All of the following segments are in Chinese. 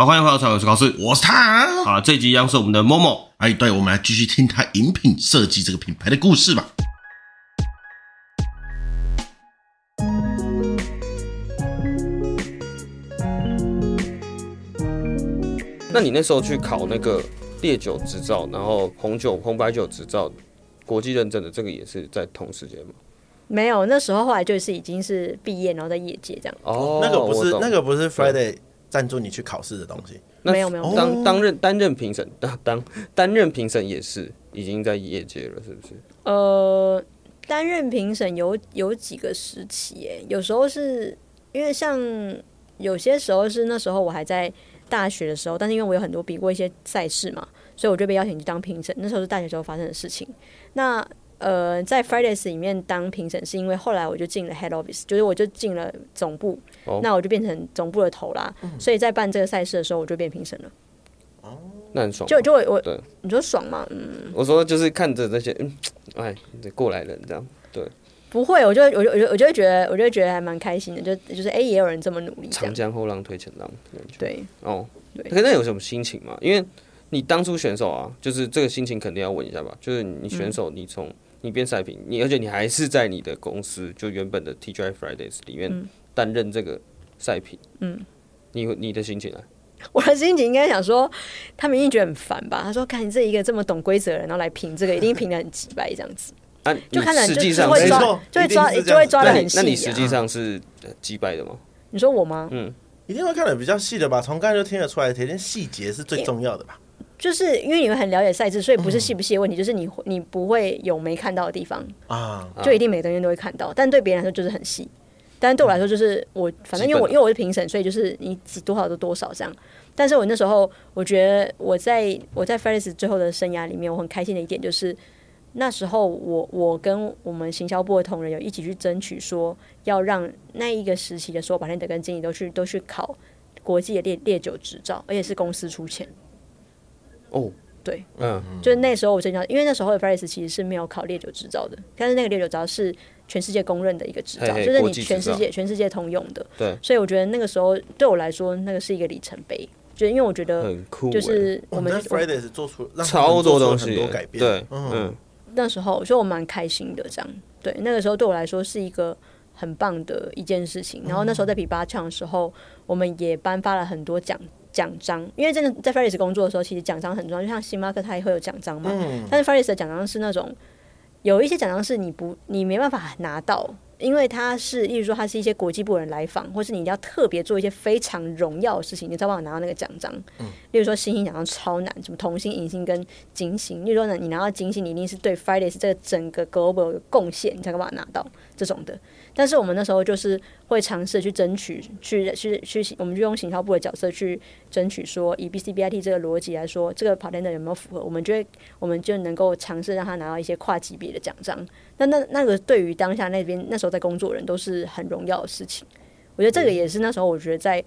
好，欢迎回到草有思考室，我是他。好，这集一样是我们的 Momo。哎，对，我们来继续听他饮品设计这个品牌的故事吧。那你那时候去考那个烈酒执照，然后红酒、红白酒执照，国际认证的这个也是在同时间吗？没有，那时候后来就是已经是毕业，然后在业界这样。哦，那个不是那个不是 Friday 赞助你去考试的东西。那没有没有当当任担任评审，当当担任评审也是已经在业界了，是不是？呃，担任评审有有几个时期，哎，有时候是因为像有些时候是那时候我还在大学的时候，但是因为我有很多比过一些赛事嘛，所以我就被邀请去当评审。那时候是大学时候发生的事情。那呃，在 Fridays 里面当评审，是因为后来我就进了 Head Office，就是我就进了总部，哦、那我就变成总部的头啦。嗯、所以在办这个赛事的时候，我就变评审了。哦，那很爽。就就我我对你说爽吗？嗯，我说就是看着那些嗯，哎，过来人这样，对。不会，我就我就我就我就会觉得，我就会觉得还蛮开心的，就就是哎、欸，也有人这么努力。长江后浪推前浪，对。哦，对。可是那有什么心情吗？因为你当初选手啊，就是这个心情肯定要问一下吧。就是你选手，你从、嗯你变赛评，你而且你还是在你的公司，就原本的 TGI Fridays 里面担任这个赛评。嗯，你你的心情呢？我的心情应该想说，他们一定觉得很烦吧？他说：“看你这一个这么懂规则的人，然后来评这个，一定评的很机掰这样子。”啊，就看着实际上就会抓，就会抓，就会抓的很细。那你实际上是击败的吗？你说我吗？嗯，一定会看的比较细的吧？从刚才就听得出来，铁定细节是最重要的吧？就是因为你们很了解赛制，所以不是细不细的问题，嗯、就是你你不会有没看到的地方啊，就一定每个人都会看到。但对别人来说就是很细，但对我来说就是我反正因为我因为我是评审，所以就是你挤多少就多少这样。但是我那时候我觉得我在我在 Fridays 最后的生涯里面，我很开心的一点就是那时候我我跟我们行销部的同仁有一起去争取说，要让那一个时期的所有 bartender 跟经理都去都去考国际的烈烈酒执照，而且是公司出钱。哦，oh, 对，嗯，就是那时候我正想，因为那时候的 Fridays 其实是没有考烈酒执照的，但是那个烈酒执照是全世界公认的一个执照，嘿嘿就是你全世界全世界通用的。对，所以我觉得那个时候对我来说，那个是一个里程碑，就因为我觉得很酷就是我们、欸哦、Fridays 做出超多东西，很多改变，对，嗯，那时候所以我蛮开心的，这样，对，那个时候对我来说是一个很棒的一件事情。然后那时候在比八强的时候，我们也颁发了很多奖。奖章，因为真的在 Fridays 工作的时候，其实奖章很重要。就像星巴克，它也会有奖章嘛。嗯、但是 Fridays 的奖章是那种，有一些奖章是你不，你没办法拿到，因为它是，例如说，它是一些国际部人来访，或是你要特别做一些非常荣耀的事情，你才办法拿到那个奖章。嗯、例如说，星星奖章超难，什么童星、银星跟金星。例如说呢，你拿到金星，你一定是对 Fridays 这个整个 global 有贡献，你才办法拿到这种的。但是我们那时候就是会尝试去争取，去去去，我们就用行销部的角色去争取，说以 BCBIT 这个逻辑来说，这个 bartender 有没有符合？我们就会，我们就能够尝试让他拿到一些跨级别的奖章。那那那个对于当下那边那时候在工作人都是很荣耀的事情。我觉得这个也是那时候我觉得在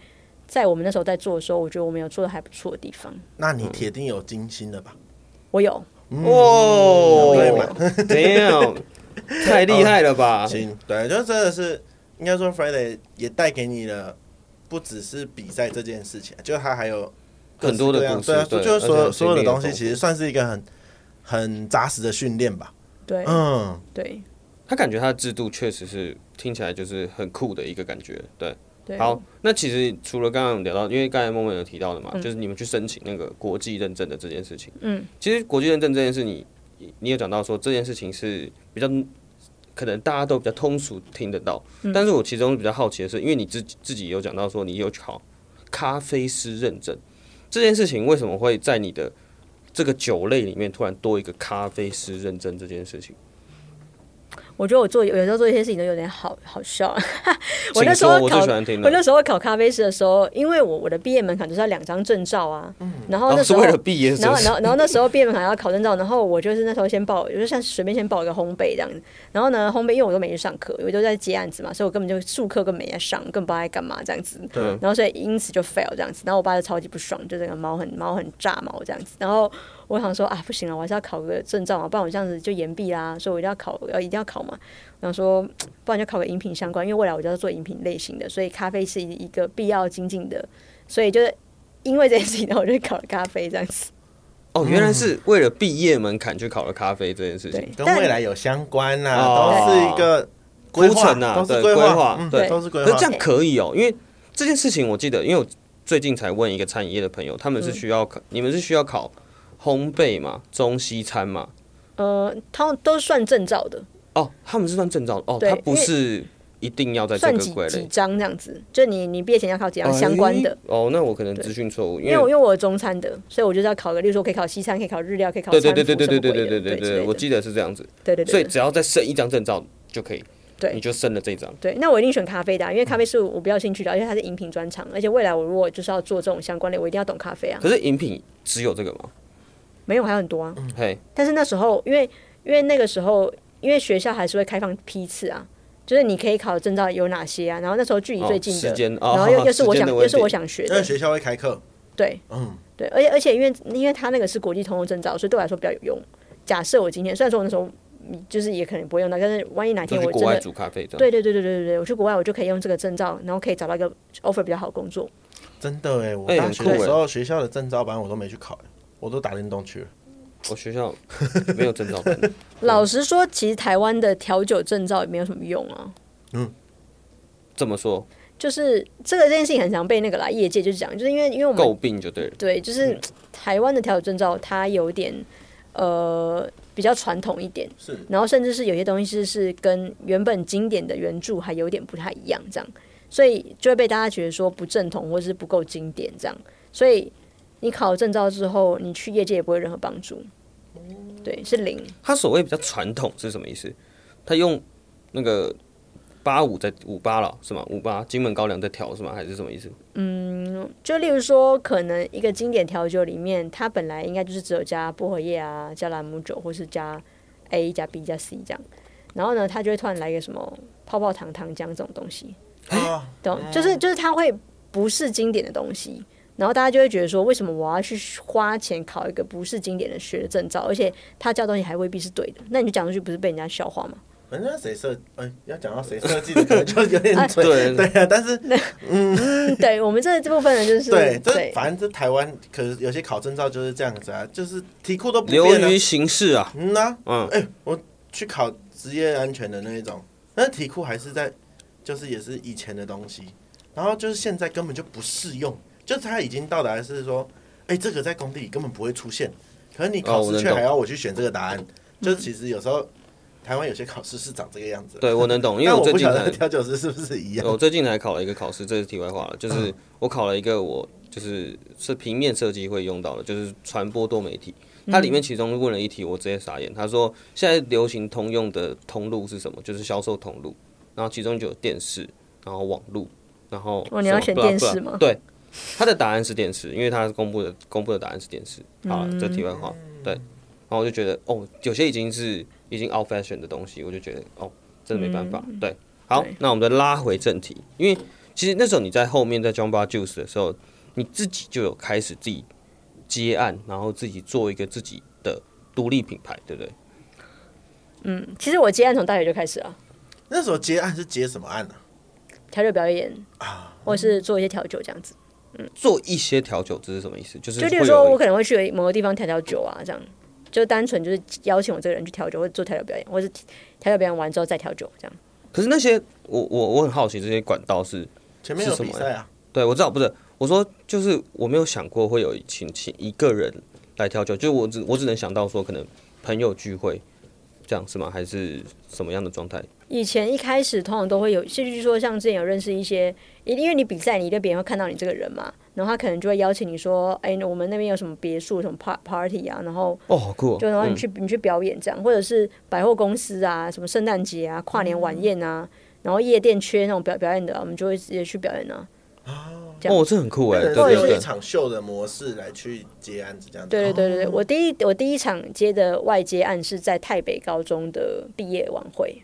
在我们那时候在做的时候，我觉得我们有做的还不错的地方。那你铁定有金星的吧？我有。哦，没有。太厉害了吧！行，对，就真的是应该说，Friday 也带给你了，不只是比赛这件事情，就他还有很多的故事，对啊，就是所有所有的东西，其实算是一个很很扎实的训练吧。对，嗯，对，他感觉他的制度确实是听起来就是很酷的一个感觉。对，好，那其实除了刚刚聊到，因为刚才 Momo 有提到的嘛，就是你们去申请那个国际认证的这件事情。嗯，其实国际认证这件事，你。你有讲到说这件事情是比较可能大家都比较通俗听得到，嗯、但是我其中比较好奇的是，因为你自己自己有讲到说你有考咖啡师认证这件事情，为什么会在你的这个酒类里面突然多一个咖啡师认证这件事情？我觉得我做有时候做一些事情都有点好好笑。我那时候考，我那时候考咖啡师的时候，因为我我的毕业门槛就是要两张证照啊。嗯、然后那时候，哦、是为了毕业？然后然后然后那时候毕业门槛要考证照，然后我就是那时候先报，我就像随便先报一个烘焙这样子。然后呢，烘焙因为我都没去上课，我都在接案子嘛，所以我根本就术课根本没在上，根本不知道在干嘛这样子。对。然后所以因此就 fail 这样子。然后我爸就超级不爽，就这个猫很猫很炸毛这样子。然后。我想说啊，不行了，我还是要考个证照嘛，不然我这样子就延毕啦。所以我一定要考，要一定要考嘛。我想说，不然就考个饮品相关，因为未来我就要做饮品类型的，所以咖啡是一个必要精进的。所以就是因为这件事情，然后我就去考了咖啡这样子。哦，原来是为了毕业门槛去考了咖啡这件事情，跟未来有相关呐、啊，都是一个规划呐，都是规划，对，都是规划。那这样可以哦，因为这件事情我记得，因为我最近才问一个餐饮业的朋友，他们是需要考，你们是需要考烘焙嘛，中西餐嘛？呃，他们都算证照的。哦，他们是算证照的哦，他不是。一定要在这个算几几张这样子，就你你毕业前要考几张相关的。哦，那我可能资讯错误，因为因为我是中餐的，所以我就要考个，例如说可以考西餐，可以考日料，可以考对对对对对对对对对对，我记得是这样子。对对对，所以只要再剩一张证照就可以，对，你就升了这张。对，那我一定选咖啡的，因为咖啡是我比较兴趣的，而且它是饮品专场，而且未来我如果就是要做这种相关的，我一定要懂咖啡啊。可是饮品只有这个吗？没有，还有很多啊。嘿，但是那时候因为因为那个时候因为学校还是会开放批次啊。就是你可以考的证照有哪些啊？然后那时候距离最近的，然后又又是我想又是我想学的。学校会开课。对，嗯，对，而且而且因为因为他那个是国际通用证照，所以对我来说比较有用。假设我今天虽然说我那时候就是也可能不会用到，但是万一哪天我真的煮咖啡，对对对对对对对，我去国外我就可以用这个证照，然后可以找到一个 offer 比较好的工作。真的哎，我大学的时候学校的证照班我都没去考，我都打电动去了。我学校没有证照班。老实说，其实台湾的调酒证照也没有什么用啊。嗯，怎么说？就是这个这件事情很常被那个啦业界就是讲，就是因为因为我们诟病就对了。对，就是台湾的调酒证照，它有点呃比较传统一点，是，然后甚至是有些东西是是跟原本经典的原著还有点不太一样，这样，所以就会被大家觉得说不正统或者是不够经典这样，所以你考证照之后，你去业界也不会有任何帮助。对，是零。他所谓比较传统是什么意思？他用那个。八五在五八了是吗？五八金门高粱在调是吗？还是什么意思？嗯，就例如说，可能一个经典调酒里面，它本来应该就是只有加薄荷叶啊，加兰姆酒，或是加 A 加 B 加 C 这样。然后呢，他就会突然来一个什么泡泡糖糖浆这种东西，啊、懂？就是就是它会不是经典的东西，然后大家就会觉得说，为什么我要去花钱考一个不是经典的学的证照，而且他教东西还未必是对的？那你就讲出去，不是被人家笑话吗？反正谁设，哎，要讲到谁设计的，可能就有点 对。对啊。但是，嗯，对我们这这部分人就是对，这反正这台湾，可是有些考证照就是这样子啊，就是题库都不流于形式啊。嗯呐，嗯，哎，我去考职业安全的那一种，那题库还是在，就是也是以前的东西，然后就是现在根本就不适用，就是他已经到达是说，哎，这个在工地里根本不会出现，可是你考试却还要我去选这个答案，就是其实有时候。台湾有些考试是长这个样子，对我能懂，因为我最近才调酒师是不是一样？我最近才考了一个考试，这是题外话了，就是我考了一个我就是是平面设计会用到的，就是传播多媒体。它里面其中问了一题，我直接傻眼。他说现在流行通用的通路是什么？就是销售通路，然后其中就有电视，然后网路，然后哦，你要选电视吗？对，他的答案是电视，因为他公布的公布的答案是电视。好了，这题外话，对，然后我就觉得哦，有些已经是。已经 out fashion 的东西，我就觉得哦，真的没办法。嗯、对，好，那我们再拉回正题，因为其实那时候你在后面在 Jamba Juice 的时候，你自己就有开始自己接案，然后自己做一个自己的独立品牌，对不对？嗯，其实我接案从大学就开始了。那时候接案是接什么案呢？调酒表演啊，或是做一些调酒这样子。嗯，做一些调酒这是什么意思？就是就例如说我可能会去某个地方调调酒啊，这样。就单纯就是邀请我这个人去调酒，或者做调酒表演，或者是调酒表演完之后再调酒这样。可是那些我我我很好奇，这些管道是前面有比赛啊？对，我知道，不是我说就是我没有想过会有请请一个人来调酒，就我只我只能想到说可能朋友聚会这样是吗？还是什么样的状态？以前一开始通常都会有，甚至说像之前有认识一些，因为你比赛，你对别人会看到你这个人嘛。然后他可能就会邀请你说：“哎，我们那边有什么别墅、什么 party 啊？”然后哦，好酷！就然后你去你去表演这样，或者是百货公司啊，什么圣诞节啊、跨年晚宴啊，然后夜店缺那种表表演的，我们就会直接去表演呢。哦，这很酷哎！或者是一场秀的模式来去接案子这样子。对对对对，我第一我第一场接的外接案是在台北高中的毕业晚会。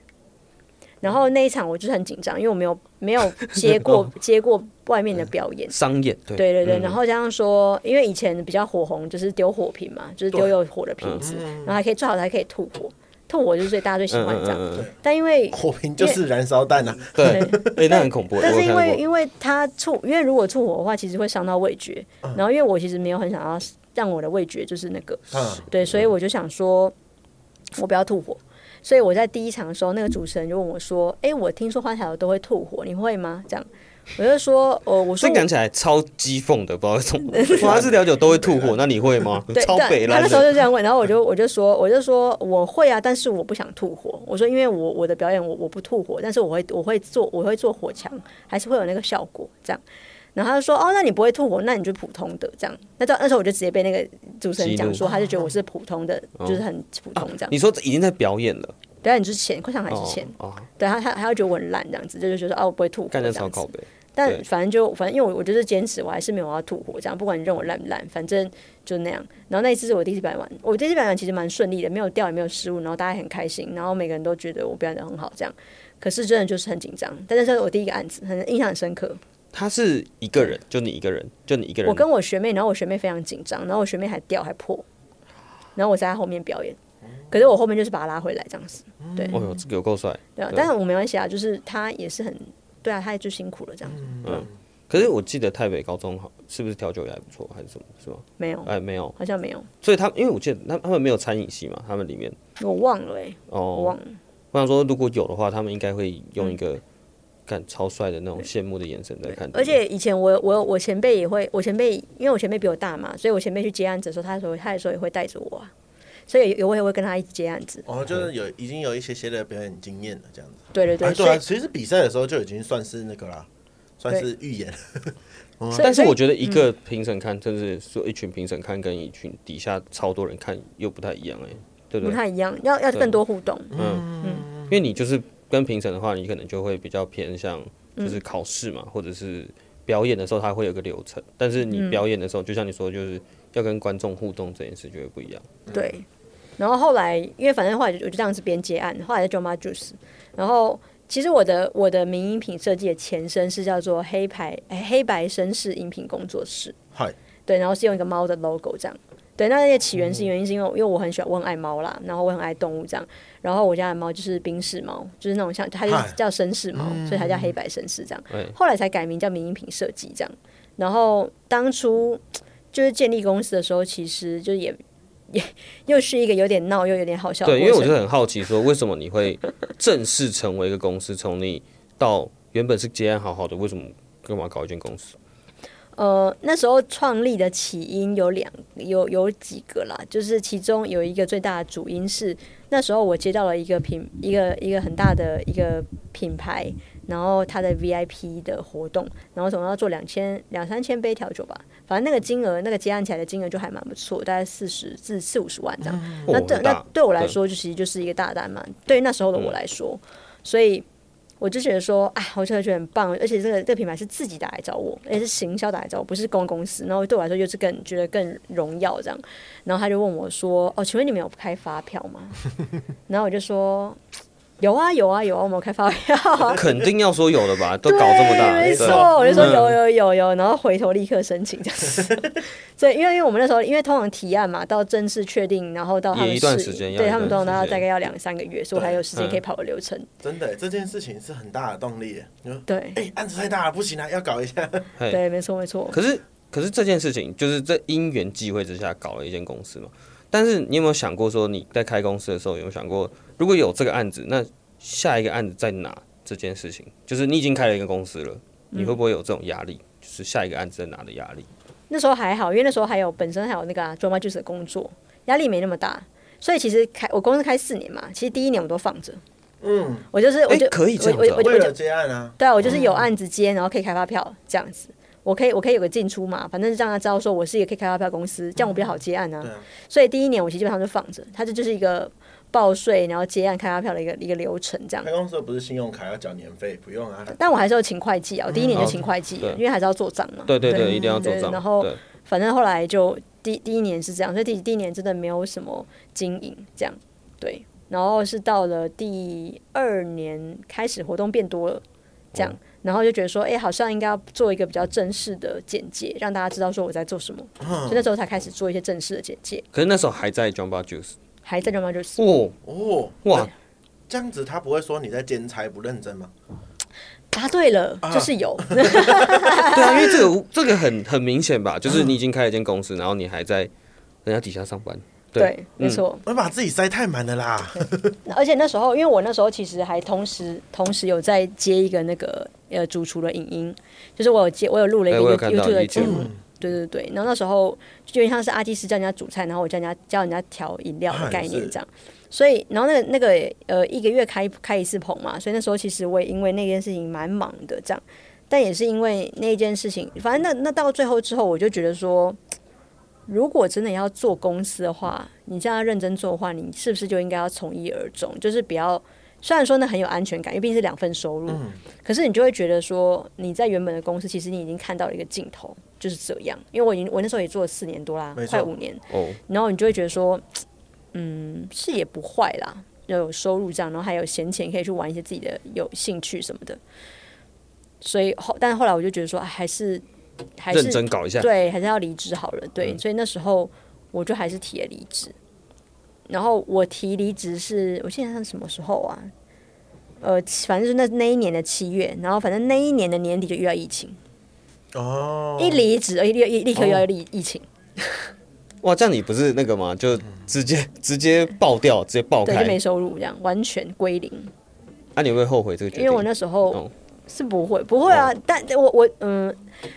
然后那一场我就是很紧张，因为我没有没有接 过接过外面的表演商演，对对对对。然后加上说，因为以前比较火红，就是丢火瓶嘛，就是丢有火的瓶子，然后还可以最好还可以吐火。吐火就是最大家最喜欢这样。嗯嗯嗯但因为火瓶就是燃烧弹啊，对，哎，那很恐怖。但是因为因为它吐，因为如果吐火的话，其实会伤到味觉。然后因为我其实没有很想要让我的味觉就是那个，嗯对，所以我就想说，我不要吐火。所以我在第一场的时候，那个主持人就问我说：“哎，我听说花台都会吐火，你会吗？”这样。我就说，哦，我说这讲起来超讥讽的，不知道为什么。华氏调酒都会吐火，那你会吗？对，超北烂。他那时候就这样问，然后我就我就说，我就说我会啊，但是我不想吐火。我说，因为我我的表演我我不吐火，但是我会我会做我会做火墙，还是会有那个效果这样。然后他就说，哦，那你不会吐火，那你就普通的这样。那到那时候我就直接被那个主持人讲说，他就觉得我是普通的，就是很普通这样。你说已经在表演了，表演之前，快上台之前，对他他他要觉得我很烂这样子，就是觉得哦，我不会吐火。但反正就反正，因为我我就是坚持，我还是没有要吐火这样。不管你认为烂不烂，反正就那样。然后那一次是我第一次表演完，我第一次表演完其实蛮顺利的，没有掉也没有失误，然后大家很开心，然后每个人都觉得我表演的很好这样。可是真的就是很紧张，但是这是我第一个案子，很印象很深刻。他是一个人，就你一个人，就你一个人。我跟我学妹，然后我学妹非常紧张，然后我学妹还掉还破，然后我在她后面表演，可是我后面就是把她拉回来这样子。对，哦哟，这个有够帅。对啊，但是我没关系啊，就是他也是很对啊，他也就辛苦了这样子。嗯。可是我记得台北高中好是不是调酒也还不错，还是什么是吗？没有，哎，没有，好像没有。所以他因为我记得他他们没有餐饮系嘛，他们里面我忘了哎、欸，哦，我忘了。我想说，如果有的话，他们应该会用一个看超帅的那种羡慕的眼神在看。而且以前我我我前辈也会，我前辈因为我前辈比我大嘛，所以我前辈去接案子的时候，他时候他有时候也会带着我啊，所以有我也会跟他一起接案子。哦，就是有已经有一些些的表演经验了，这样子。对对对，啊对啊，其实比赛的时候就已经算是那个啦，算是预演。但是我觉得一个评审看，甚至说一群评审看，跟一群底下超多人看又不太一样哎，对不对？不太一样，要要更多互动。嗯嗯，因为你就是跟评审的话，你可能就会比较偏向就是考试嘛，或者是表演的时候，它会有个流程。但是你表演的时候，就像你说，就是要跟观众互动这件事就会不一样。对。然后后来，因为反正后来我就这样子编接案，后来在 Jamba Juice，然后。其实我的我的名饮品设计的前身是叫做黑牌黑白绅士饮品工作室，嗨，对，然后是用一个猫的 logo 这样，对，那那些起源是原因是因为因为我很喜欢我很爱猫啦，然后我很爱动物这样，然后我家的猫就是宾士猫，就是那种像它就叫绅士猫，所以它叫黑白绅士这样，后来才改名叫名饮品设计这样，然后当初就是建立公司的时候，其实就也。也又是一个有点闹又有点好笑的。对，因为我就很好奇，说为什么你会正式成为一个公司？从你到原本是接案好好的，为什么干嘛搞一间公司？呃，那时候创立的起因有两有有几个啦，就是其中有一个最大的主因是那时候我接到了一个品一个一个很大的一个品牌。然后他的 VIP 的活动，然后总共要做两千两三千杯调酒吧，反正那个金额，那个结案起来的金额就还蛮不错，大概四十至四五十万这样。嗯、那对那对我来说，就其实就是一个大单嘛。对于那时候的我来说，嗯、所以我就觉得说，哎，我觉得很棒，而且这个这个品牌是自己打来找我，而且是行销打来找我，不是公公司。然后对我来说，就是更觉得更荣耀这样。然后他就问我说：“哦，请问你们有开发票吗？” 然后我就说。有啊有啊有啊，我们有开发票，肯定要说有的吧？都搞这么大，没错，我就说有有有有，然后回头立刻申请这样子。所以，因为因为我们那时候，因为通常提案嘛，到正式确定，然后到他们一段时间，对他们通常要大概要两三个月，所以我还有时间可以跑个流程。真的，这件事情是很大的动力。对，哎，案子太大了，不行啊，要搞一下。对，没错没错。可是可是这件事情，就是在因缘际会之下搞了一间公司嘛。但是你有没有想过说，你在开公司的时候有没有想过，如果有这个案子，那下一个案子在哪？这件事情就是你已经开了一个公司了，你会不会有这种压力？就是下一个案子在哪的压力？那时候还好，因为那时候还有本身还有那个 Jamba Juice 的工作，压力没那么大。所以其实开我公司开四年嘛，其实第一年我都放着。嗯，我就是我就可以这样子，我我就接案啊。对啊，我就是有案子接，然后可以开发票这样子。我可以我可以有个进出嘛，反正是让他知道说我是一个可以开发票公司，这样我比较好接案啊。所以第一年我其实基本上就放着，它这就是一个。报税，然后结案、开发票的一个一个流程，这样。开公司不是信用卡要缴年费，不用啊。但我还是要请会计啊，我第一年就请会计，因为还是要做账嘛。对对对，一定要做账。然后，反正后来就第第一年是这样，所以第第一年真的没有什么经营，这样。对，然后是到了第二年开始活动变多了，这样，然后就觉得说，哎，好像应该要做一个比较正式的简介，让大家知道说我在做什么，所以那时候才开始做一些正式的简介。可是那时候还在 Jumba Juice。还在 John Rogers。哦哦，哇，这样子他不会说你在兼差不认真吗？答对了，就是有。对啊，因为这个这个很很明显吧，就是你已经开了一间公司，然后你还在人家底下上班。对，没错。我把自己塞太满了啦。而且那时候，因为我那时候其实还同时同时有在接一个那个呃主厨的影音，就是我有接我有录了一个 YouTube 的节目。对对对，然后那时候就有点像是阿基师教人家煮菜，然后我教人家教人家调饮料的概念这样。所以，然后那个那个呃一个月开开一次棚嘛，所以那时候其实我也因为那件事情蛮忙的这样，但也是因为那件事情，反正那那到最后之后，我就觉得说，如果真的要做公司的话，你这样认真做的话，你是不是就应该要从一而终，就是比较虽然说那很有安全感，因为毕竟是两份收入，嗯、可是你就会觉得说你在原本的公司，其实你已经看到了一个尽头，就是这样。因为我已经我那时候也做了四年多啦，快五年，哦，然后你就会觉得说。嗯，是也不坏啦，要有收入这样，然后还有闲钱可以去玩一些自己的有兴趣什么的。所以后，但是后来我就觉得说，还是还是认真搞一下，对，还是要离职好了。对，嗯、所以那时候我就还是提了离职。然后我提离职是我现在是什么时候啊？呃，反正是那那一年的七月，然后反正那一年的年底就遇到疫情。哦，一离职，一立立刻遇到疫疫情。哦哇，这样你不是那个吗？就直接直接爆掉，直接爆开，就没收入，这样完全归零。那、啊、你会后悔这个决定？因为我那时候是不会，不会啊。哦、但我我嗯，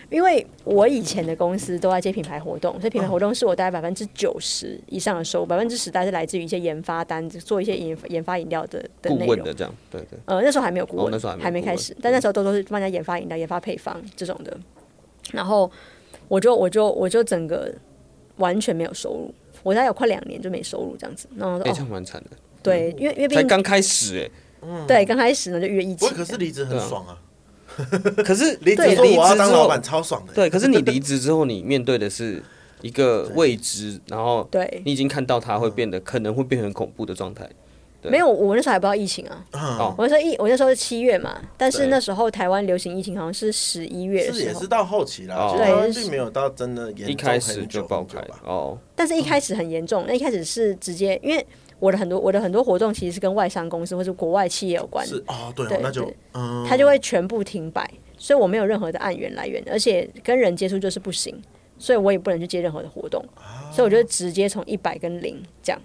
因为我以前的公司都在接品牌活动，所以品牌活动是我大概百分之九十以上的收入，百分之十大概是来自于一些研发单，做一些研研发饮料的的内容的这样。对对。呃，那时候还没有顾问，哦、那时候还没，还没开始，但那时候都都是帮人家研发饮料、研发配方这种的。然后我就我就我就整个。完全没有收入，我大概有快两年就没收入这样子，那我说，哎，这样蛮惨的。对，因为因为才刚开始哎，嗯，对，刚开始呢就遇疫情。可是离职很爽啊，可是离职离职当老板超爽的。对，可是你离职之后，你面对的是一个未知，然后对你已经看到它会变得可能会变成恐怖的状态。没有，我那时候还不知道疫情啊。哦，我那时候一，我那时候是七月嘛，但是那时候台湾流行疫情好像是十一月的时候，是也是到后期了，对，并没有到真的严重，一开始就爆开了哦。但是一开始很严重，那一开始是直接，因为我的很多我的很多活动其实是跟外商公司或是国外企业有关，是哦，对，那就嗯，他就会全部停摆，所以我没有任何的案源来源，而且跟人接触就是不行，所以我也不能去接任何的活动，所以我就直接从一百跟零这样。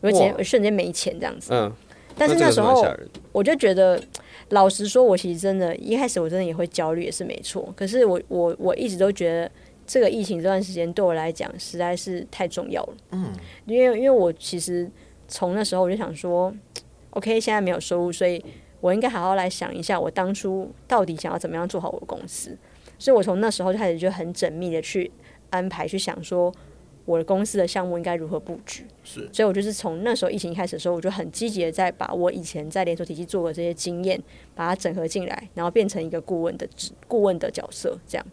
我直接我瞬间没钱这样子，嗯，但是那时候我就觉得，老实说，我其实真的，一开始我真的也会焦虑，也是没错。可是我我我一直都觉得，这个疫情这段时间对我来讲实在是太重要了，嗯，因为因为我其实从那时候我就想说，OK，现在没有收入，所以我应该好好来想一下，我当初到底想要怎么样做好我的公司。所以我从那时候就开始就很缜密的去安排，去想说。我的公司的项目应该如何布局？是，所以我就是从那时候疫情开始的时候，我就很积极的在把我以前在连锁体系做的这些经验，把它整合进来，然后变成一个顾问的顾问的角色，这样。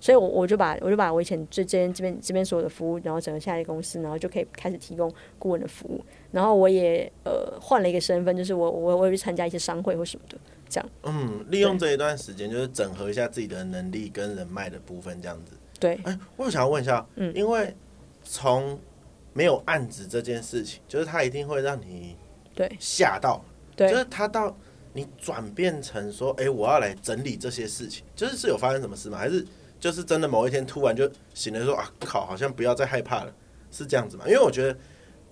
所以我，我我就把我就把我以前这间这边这边所有的服务，然后整个下一个公司，然后就可以开始提供顾问的服务。然后我也呃换了一个身份，就是我我我也去参加一些商会或什么的，这样。嗯，利用这一段时间，就是整合一下自己的能力跟人脉的部分，这样子。对。哎，我想要问一下，嗯，因为。从没有案子这件事情，就是他一定会让你对吓到，对，就是他到你转变成说，哎，我要来整理这些事情，就是是有发生什么事吗？还是就是真的某一天突然就醒了，说啊靠，好像不要再害怕了，是这样子吗？因为我觉得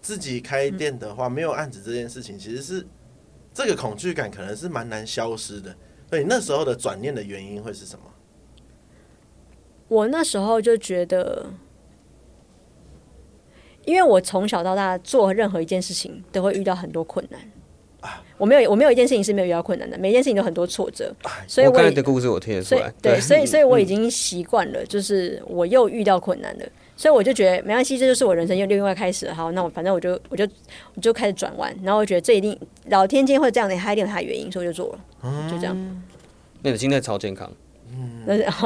自己开店的话，没有案子这件事情，其实是这个恐惧感可能是蛮难消失的。所以那时候的转念的原因会是什么？我那时候就觉得。因为我从小到大做任何一件事情都会遇到很多困难，我没有我没有一件事情是没有遇到困难的，每一件事情都很多挫折，所以我，我刚才的故事我听得出来，对，所以所以我已经习惯了，就是我又遇到困难了，所以我就觉得没关系，这就是我人生又另外开始了，好，那我反正我就我就我就开始转弯，然后我觉得这一定老天今天会这样的，他一定有他的原因，所以我就做了，就这样。那你的心态超健康。那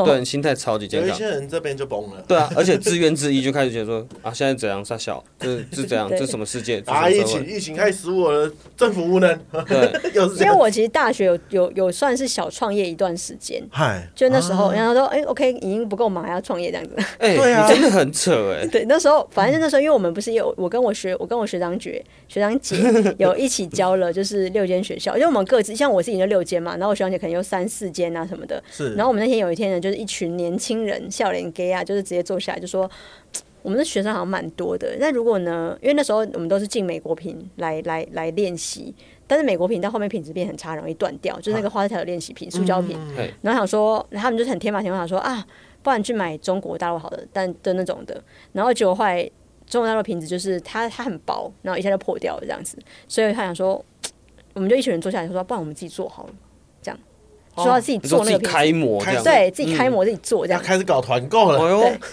对，心态超级健康有一些。人这边就崩了。对啊，而且自怨自艾就开始觉得说啊，现在怎样？杀小，这是怎样？对这什么世界？啊，疫情这是什么社会疫情开始使我的政府无能，对，又是这。因为我其实大学有有有算是小创业一段时间，嗨，就那时候，啊然后说，哎、o k 已经不够忙，还要创业这样子。哎，对啊你真的很扯哎。对，那时候反正就那时候，因为我们不是有我跟我学我跟我学长姐学长姐有一起教了，就是六间学校，因为我们各自像我自己就六间嘛，然后我学长姐可能有三四间啊什么的。是，然后我们那天有一天呢，就是一群年轻人笑脸 gay 啊，就是直接坐下来就说，我们的学生好像蛮多的。那如果呢，因为那时候我们都是进美国品来来来练习，但是美国瓶到后面品质变很差，容易断掉，就是那个花条的练习瓶、塑胶瓶。嘿然后想说，他们就是很天马行空，想说啊，不然去买中国大陆好的，但的那种的。然后结果后来中国大陆瓶子就是它它很薄，然后一下就破掉了这样子，所以他想说，我们就一群人坐下来说，不然我们自己做好了，说要自己做那个。开模，对自己开模自己做这样，开始搞团购了。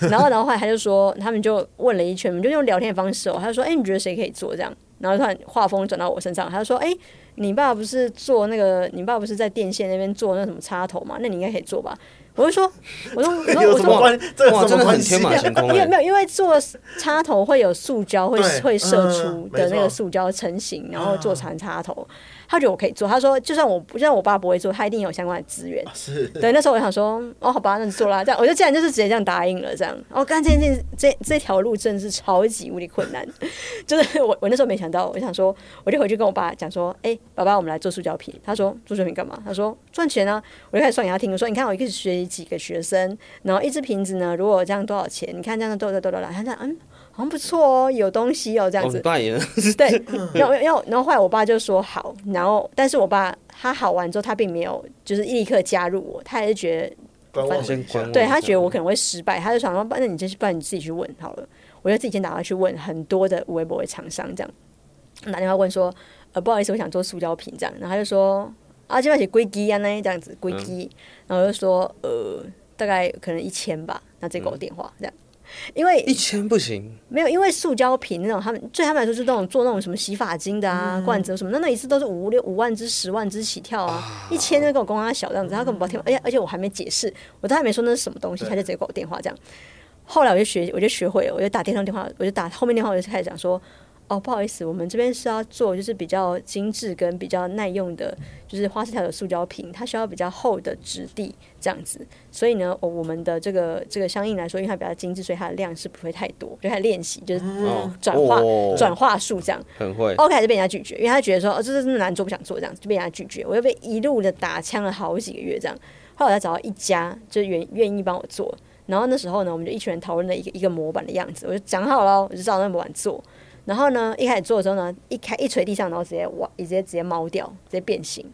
然后然后后来他就说，他们就问了一圈，我们就用聊天的方式哦，他就说，哎，你觉得谁可以做这样？然后突然画风转到我身上，他就说，哎，你爸不是做那个，你爸不是在电线那边做那什么插头嘛？那你应该可以做吧？我就说，我说，我说，有我说。这有哇，什真的很？天马行空哎。因为没有，因为做插头会有塑胶会对会射嗯出的那个塑胶成型，然后做成插头。他觉得我可以做，他说就算我就算我爸不会做，他一定有相关的资源。是，对，那时候我想说，哦，好吧，那你做啦，这样我就既然就是直接这样答应了，这样。哦，刚这件这这条路真的是超级无敌困难，就是我我那时候没想到，我想说，我就回去跟我爸讲说，哎、爸爸，我们来做塑胶瓶。他说做塑胶瓶干嘛？他说赚钱啊。我就开始算给他听，我说你看我一开始学几个学生，然后一只瓶子呢，如果这样多少钱？你看这样多多多多少？他讲嗯。好像不错哦，有东西哦，这样哦，子。你爸也对，然后然后然后后来我爸就说好，然后但是我爸他好完之后，他并没有就是立刻加入我，他还是觉得对他觉得我可能会失败，他就想说，那你就是不然你自己去问好了。我就自己先打电话去问很多的微博的厂商，这样。打电话问说，呃，不好意思，我想做塑胶瓶这样，然后他就说啊，这边是硅基啊，那这样子硅基，然后我就说呃，大概可能一千吧，那这个我电话这样。因为一千不行，没有，因为塑胶瓶那种，他们对他们来说是那种做那种什么洗发精的啊、罐子什么，那那一次都是五六五万只、十万只起跳啊，一千就跟我公他小这样子，他根本不听，而且而且我还没解释，我都还没说那是什么东西，他就直接挂我电话这样。后来我就学，我就学会了，我就打电话电话，我就打后面电话，我就开始讲说。哦，不好意思，我们这边是要做就是比较精致跟比较耐用的，就是花式条的塑胶瓶，它需要比较厚的质地这样子。所以呢，哦，我们的这个这个相应来说，因为它比较精致，所以它的量是不会太多。就开始练习，就是转化哦转化术这样。很会。OK，还是被人家拒绝，因为他觉得说，哦，这是真的难做，不想做这样，就被人家拒绝。我又被一路的打枪了好几个月这样。后来我才找到一家，就愿愿意帮我做。然后那时候呢，我们就一群人讨论了一个一个模板的样子，我就讲好了，我就照那个模板做。然后呢，一开始做的时候呢，一开一捶地上，然后直接哇，直接直接猫掉，直接变形，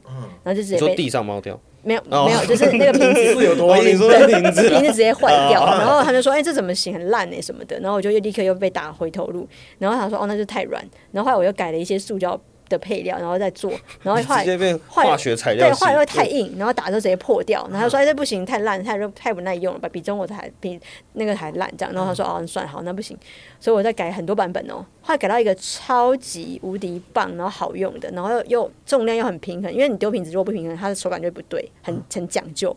然后就直接被地上猫掉，没有、哦。没有，就是那个瓶子瓶子瓶子直接坏掉，然后他就说：“哎、这怎么行？很烂哎、什么的。”然后我就又立刻又被打回头路。然后他说：“哦，那就太软。”然后后来我又改了一些塑胶的配料，然后再做，然后 后来直接变化学材料对，系。后来又太硬，然后打的时候直接破掉。然后他说：“哎、这不行，太烂，太太不耐用了吧？比中国的还比那个还烂。”这样，然后他说：“哦，算好，那不行。”所以我再改很多版本哦。后来改到一个超级无敌棒，然后好用的，然后又又重量又很平衡，因为你丢瓶子如果不平衡，它的手感就不对，很很讲究。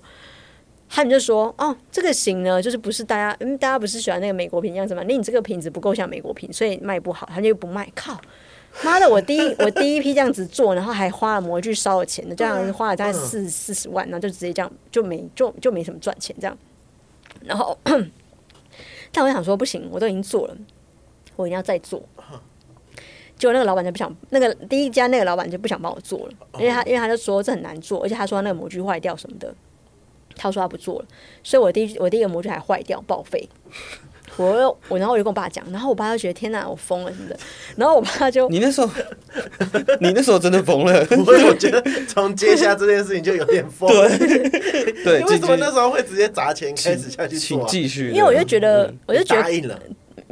他们就说：“哦，这个型呢，就是不是大家，嗯，大家不是喜欢那个美国瓶样子吗？那你这个瓶子不够像美国瓶，所以卖不好，他就不卖。靠，妈的，我第一我第一批这样子做，然后还花了模具烧了钱的，这样花了大概四四十万，然后就直接这样就没就就没什么赚钱这样。然后，但我想说不行，我都已经做了，我一定要再做。结果那个老板就不想，那个第一家那个老板就不想帮我做了，因为他因为他就说这很难做，而且他说他那个模具坏掉什么的。”他说他不做了，所以我第一我第一个模具还坏掉报废。我又我然后我就跟我爸讲，然后我爸就觉得天哪，我疯了什么的。然后我爸就你那时候，你那时候真的疯了。不会，我觉得从接下这件事情就有点疯。对，对为什么那时候会直接砸钱开始下去请做、啊？继续。因为我就觉得，我就觉得答应了，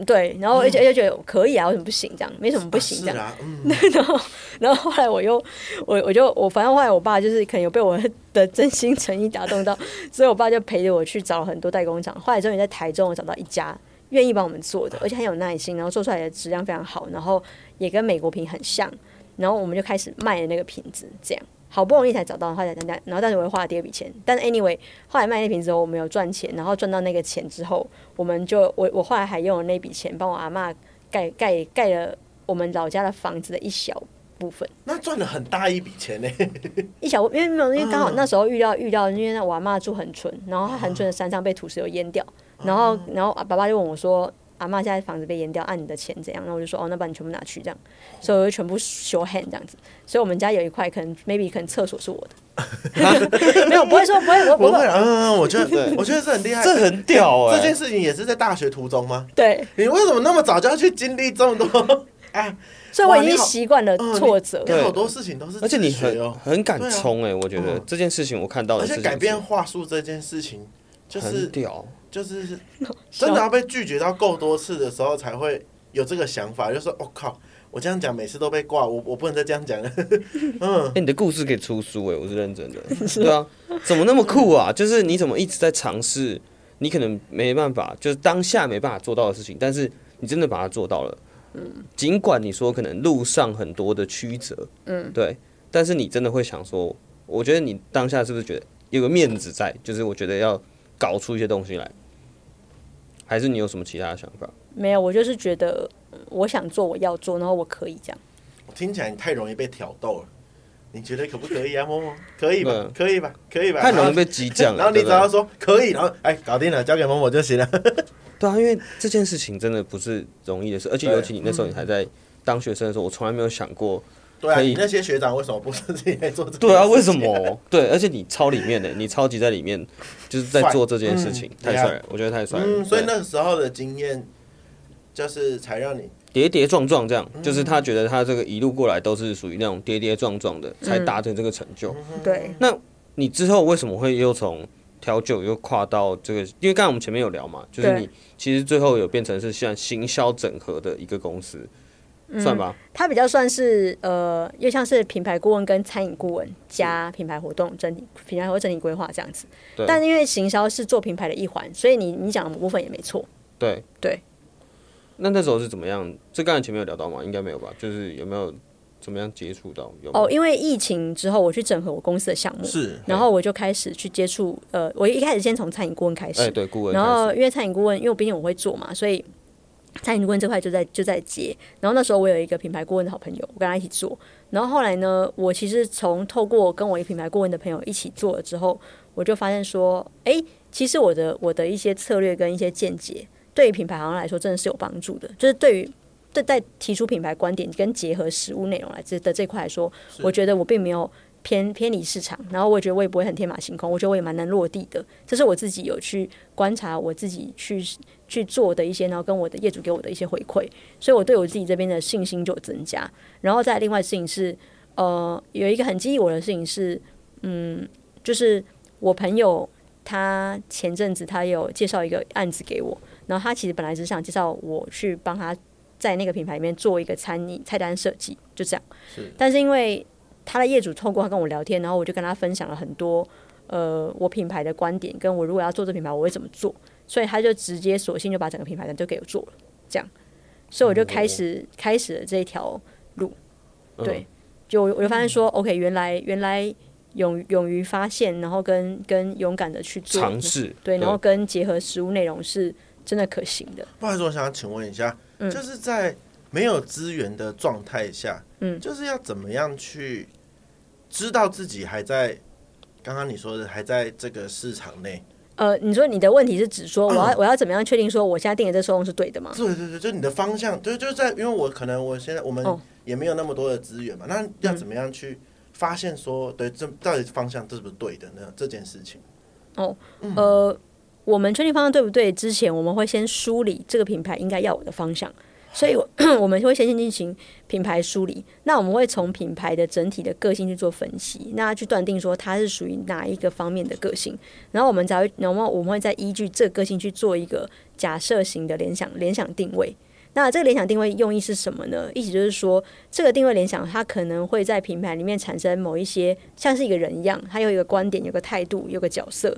对，然后而且而且觉得可以啊，为什么不行？这样没什么不行这样。啊啊嗯、然后然后后来我又我我就我反正后来我爸就是可能有被我的真心诚意打动到，所以我爸就陪着我去找了很多代工厂。后来终于在台中我找到一家愿意帮我们做的，而且很有耐心，然后做出来的质量非常好，然后也跟美国瓶很像。然后我们就开始卖的那个瓶子，这样好不容易才找到，后来等等，然后但是我又花了第二笔钱。但是 anyway，后来卖那瓶之后，我们有赚钱，然后赚到那个钱之后，我们就我我后来还用了那笔钱帮我阿妈盖盖盖了我们老家的房子的一小部分。那赚了很大一笔钱呢，一小因为没有，因为刚好那时候遇到遇到，因为那我阿妈住很村，然后他很村的山上被土石流淹掉，然后然后爸爸就问我说。阿妈现在房子被淹掉，按你的钱怎样？然后我就说哦，那把你全部拿去这样，所以我就全部 show hand 这样子。所以我们家有一块可能 maybe 可能厕所是我的，没有不会说不会，我不会。嗯，我觉得我觉得这很厉害，这很屌哎、欸。这件事情也是在大学途中吗？对。你为什么那么早就要去经历这么多？哎，所以我已经习惯了挫折。对，好多事情都是，而且你很很敢冲哎、欸，我觉得这件事情我看到，而且改变话术这件事情就是屌。就是 真的要被拒绝到够多次的时候，才会有这个想法，就是说，我、哦、靠，我这样讲每次都被挂，我我不能再这样讲了。嗯，哎、欸，你的故事可以出书哎，我是认真的。对啊，怎么那么酷啊？就是你怎么一直在尝试，你可能没办法，就是当下没办法做到的事情，但是你真的把它做到了。嗯，尽管你说可能路上很多的曲折，嗯，对，但是你真的会想说，我觉得你当下是不是觉得有个面子在？就是我觉得要搞出一些东西来。还是你有什么其他的想法？没有，我就是觉得我想做，我要做，然后我可以这样。我听起来你太容易被挑逗了，你觉得可不可以啊，摸摸？可以吧？可以吧？可以吧？太容易被激将了。然后你只要说可以，然后哎，搞定了，交给某某就行了。对啊，因为这件事情真的不是容易的事，而且尤其你那时候你还在当学生的时候，我从来没有想过。对啊，你那些学长为什么不是自己来做这个？对啊，为什么？对，而且你超里面的，你超级在里面，就是在做这件事情，嗯、太帅了，我觉得太帅了。嗯，所以那个时候的经验，就是才让你跌跌撞撞这样，就是他觉得他这个一路过来都是属于那种跌跌撞撞的，才达成这个成就。嗯、对，那你之后为什么会又从调酒又跨到这个？因为刚才我们前面有聊嘛，就是你其实最后有变成是像行销整合的一个公司。算吧，它、嗯、比较算是呃，又像是品牌顾问跟餐饮顾问加品牌活动整体品牌和整体规划这样子。对。但因为行销是做品牌的一环，所以你你讲的某部分也没错。对对。那那时候是怎么样？这刚才前面有聊到吗？应该没有吧？就是有没有怎么样接触到？有，有。哦，因为疫情之后，我去整合我公司的项目，是，然后我就开始去接触。呃，我一开始先从餐饮顾问开始，哎、对顾问。然后因为餐饮顾问，因为我毕竟我会做嘛，所以。餐饮顾问这块就在就在接，然后那时候我有一个品牌顾问的好朋友，我跟他一起做。然后后来呢，我其实从透过跟我一品牌顾问的朋友一起做了之后，我就发现说，哎，其实我的我的一些策略跟一些见解，对于品牌行来说真的是有帮助的。就是对于对在提出品牌观点跟结合实物内容来这的这块来说，我觉得我并没有。偏偏离市场，然后我觉得我也不会很天马行空，我觉得我也蛮能落地的。这是我自己有去观察，我自己去去做的一些，然后跟我的业主给我的一些回馈，所以我对我自己这边的信心就增加。然后再另外事情是，呃，有一个很激励我的事情是，嗯，就是我朋友他前阵子他有介绍一个案子给我，然后他其实本来只是想介绍我去帮他在那个品牌里面做一个餐饮菜单设计，就这样。是，但是因为他的业主透过他跟我聊天，然后我就跟他分享了很多，呃，我品牌的观点，跟我如果要做这品牌，我会怎么做，所以他就直接索性就把整个品牌都给我做了，这样，所以我就开始、嗯、开始了这一条路，对，就我就发现说、嗯、，OK，原来原来勇勇于发现，然后跟跟勇敢的去做尝试，对，然后跟结合实物内容是真的可行的。不好意思，我想请问一下，嗯、就是在没有资源的状态下，嗯，就是要怎么样去？知道自己还在，刚刚你说的还在这个市场内。呃，你说你的问题是指说，我要、嗯、我要怎么样确定说我现在定的这个收容是对的吗？对对对，就你的方向，就就是在，因为我可能我现在我们也没有那么多的资源嘛，哦、那要怎么样去发现说，对，这到底方向是不是对的呢？这件事情。哦，呃，我们确定方向对不对之前，我们会先梳理这个品牌应该要我的方向。所以，我们会先进行品牌梳理。那我们会从品牌的整体的个性去做分析，那去断定说它是属于哪一个方面的个性。然后我们才会，然后我们会再依据这个个性去做一个假设型的联想联想定位。那这个联想定位用意是什么呢？意思就是说，这个定位联想它可能会在品牌里面产生某一些像是一个人一样，它有一个观点、有个态度、有个角色，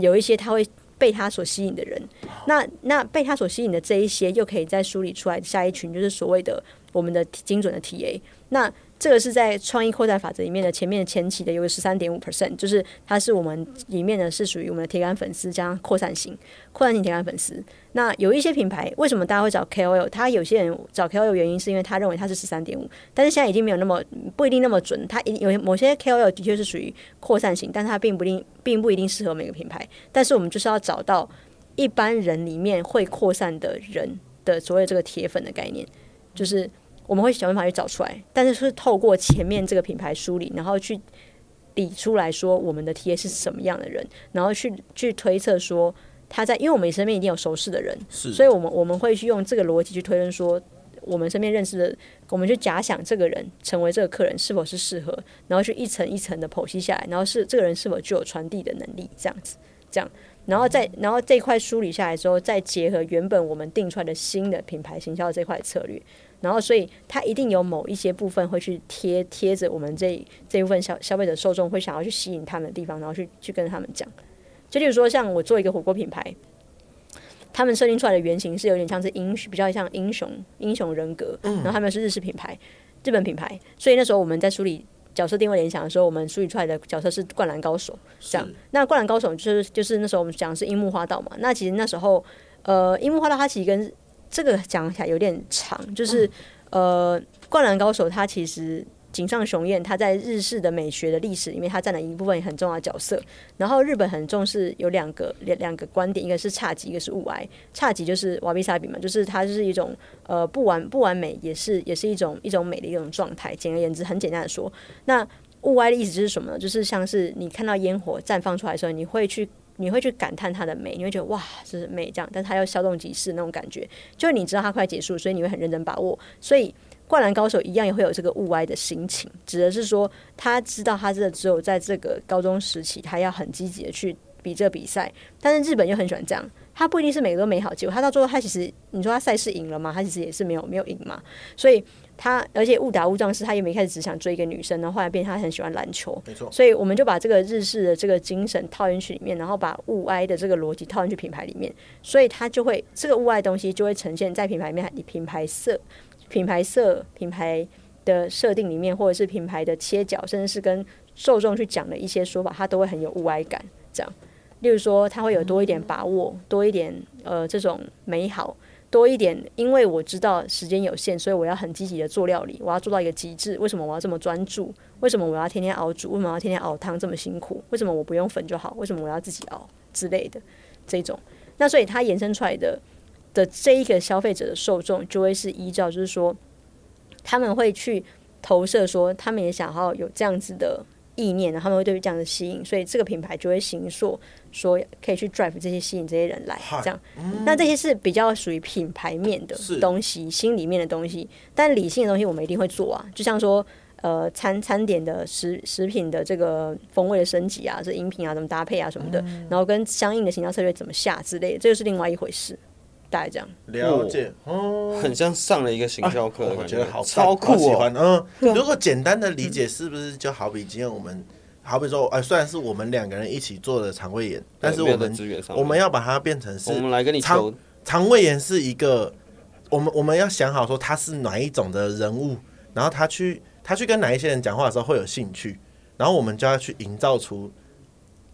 有一些它会。被他所吸引的人，那那被他所吸引的这一些，又可以再梳理出来下一群，就是所谓的我们的精准的 TA。那这个是在创意扩散法则里面的前面前期的有个十三点五 percent，就是它是我们里面的是属于我们的铁杆粉丝加上扩散型扩散型铁杆粉丝。那有一些品牌为什么大家会找 KOL？他有些人找 KOL 原因是因为他认为他是十三点五，但是现在已经没有那么不一定那么准。他有某些 KOL 的确是属于扩散型，但是它并不一定并不一定适合每个品牌。但是我们就是要找到一般人里面会扩散的人的所谓这个铁粉的概念，就是。我们会想办法去找出来，但是是透过前面这个品牌梳理，然后去理出来说我们的 TA 是什么样的人，然后去去推测说他在，因为我们身边一定有熟识的人，是，所以我们我们会去用这个逻辑去推论说，我们身边认识的，我们去假想这个人成为这个客人是否是适合，然后去一层一层的剖析下来，然后是这个人是否具有传递的能力，这样子，这样，然后再然后这块梳理下来之后，再结合原本我们定出来的新的品牌行销这块策略。然后，所以它一定有某一些部分会去贴贴着我们这这一部分消消费者受众会想要去吸引他们的地方，然后去去跟他们讲。就例如说，像我做一个火锅品牌，他们设定出来的原型是有点像是英雄，比较像英雄英雄人格，然后他们是日式品牌、日本品牌，所以那时候我们在梳理角色定位联想的时候，我们梳理出来的角色是灌篮高手。这样，那灌篮高手就是就是那时候我们讲的是樱木花道嘛。那其实那时候，呃，樱木花道他其实跟这个讲起来有点长，就是、嗯、呃，《灌篮高手》他其实井上雄彦他在日式的美学的历史里面，他占了一部分很重要的角色。然后日本很重视有两个两两个观点，一个是侘寂，一个是物哀。侘寂就是瓦比萨比嘛，就是它就是一种呃不完不完美，也是也是一种一种美的一种状态。简而言之，很简单的说，那物哀的意思就是什么呢？就是像是你看到烟火绽放出来的时候，你会去。你会去感叹它的美，你会觉得哇，这是美这样，但它要稍纵即逝那种感觉，就你知道它快结束，所以你会很认真把握。所以灌篮高手一样也会有这个物哀的心情，指的是说他知道他这只有在这个高中时期，他要很积极的去比这比赛。但是日本又很喜欢这样，他不一定是每个都美好结果，他到最后他其实你说他赛事赢了吗？他其实也是没有没有赢嘛，所以。他而且误打误撞是，他原本一开始只想追一个女生，然后后来变他很喜欢篮球，没错。所以我们就把这个日式的这个精神套进去里面，然后把物哀的这个逻辑套进去品牌里面，所以它就会这个物哀东西就会呈现在品牌里面，品牌色、品牌色、品牌的设定里面，或者是品牌的切角，甚至是跟受众去讲的一些说法，它都会很有物哀感。这样，例如说，它会有多一点把握，多一点呃这种美好。多一点，因为我知道时间有限，所以我要很积极的做料理，我要做到一个极致。为什么我要这么专注？为什么我要天天熬煮？为什么要天天熬汤这么辛苦？为什么我不用粉就好？为什么我要自己熬之类的这种？那所以它延伸出来的的这一个消费者的受众，就会是依照就是说，他们会去投射说，他们也想要有这样子的。意念然后，他们会对于这样的吸引，所以这个品牌就会形塑，说可以去 drive 这些吸引这些人来，这样。嗯、那这些是比较属于品牌面的东西，心里面的东西。但理性的东西我们一定会做啊，就像说，呃，餐餐点的食食品的这个风味的升级啊，这饮品啊怎么搭配啊什么的，嗯、然后跟相应的行销策略怎么下之类的，这就是另外一回事。大概这样。了解。哦，很像上了一个行销课，我觉得好超酷哦。嗯，如果简单的理解，是不是就好比今天我们，好比说，哎，虽然是我们两个人一起做的肠胃炎，但是我们我们要把它变成是，我们来跟你肠肠胃炎是一个，我们我们要想好说他是哪一种的人物，然后他去他去跟哪一些人讲话的时候会有兴趣，然后我们就要去营造出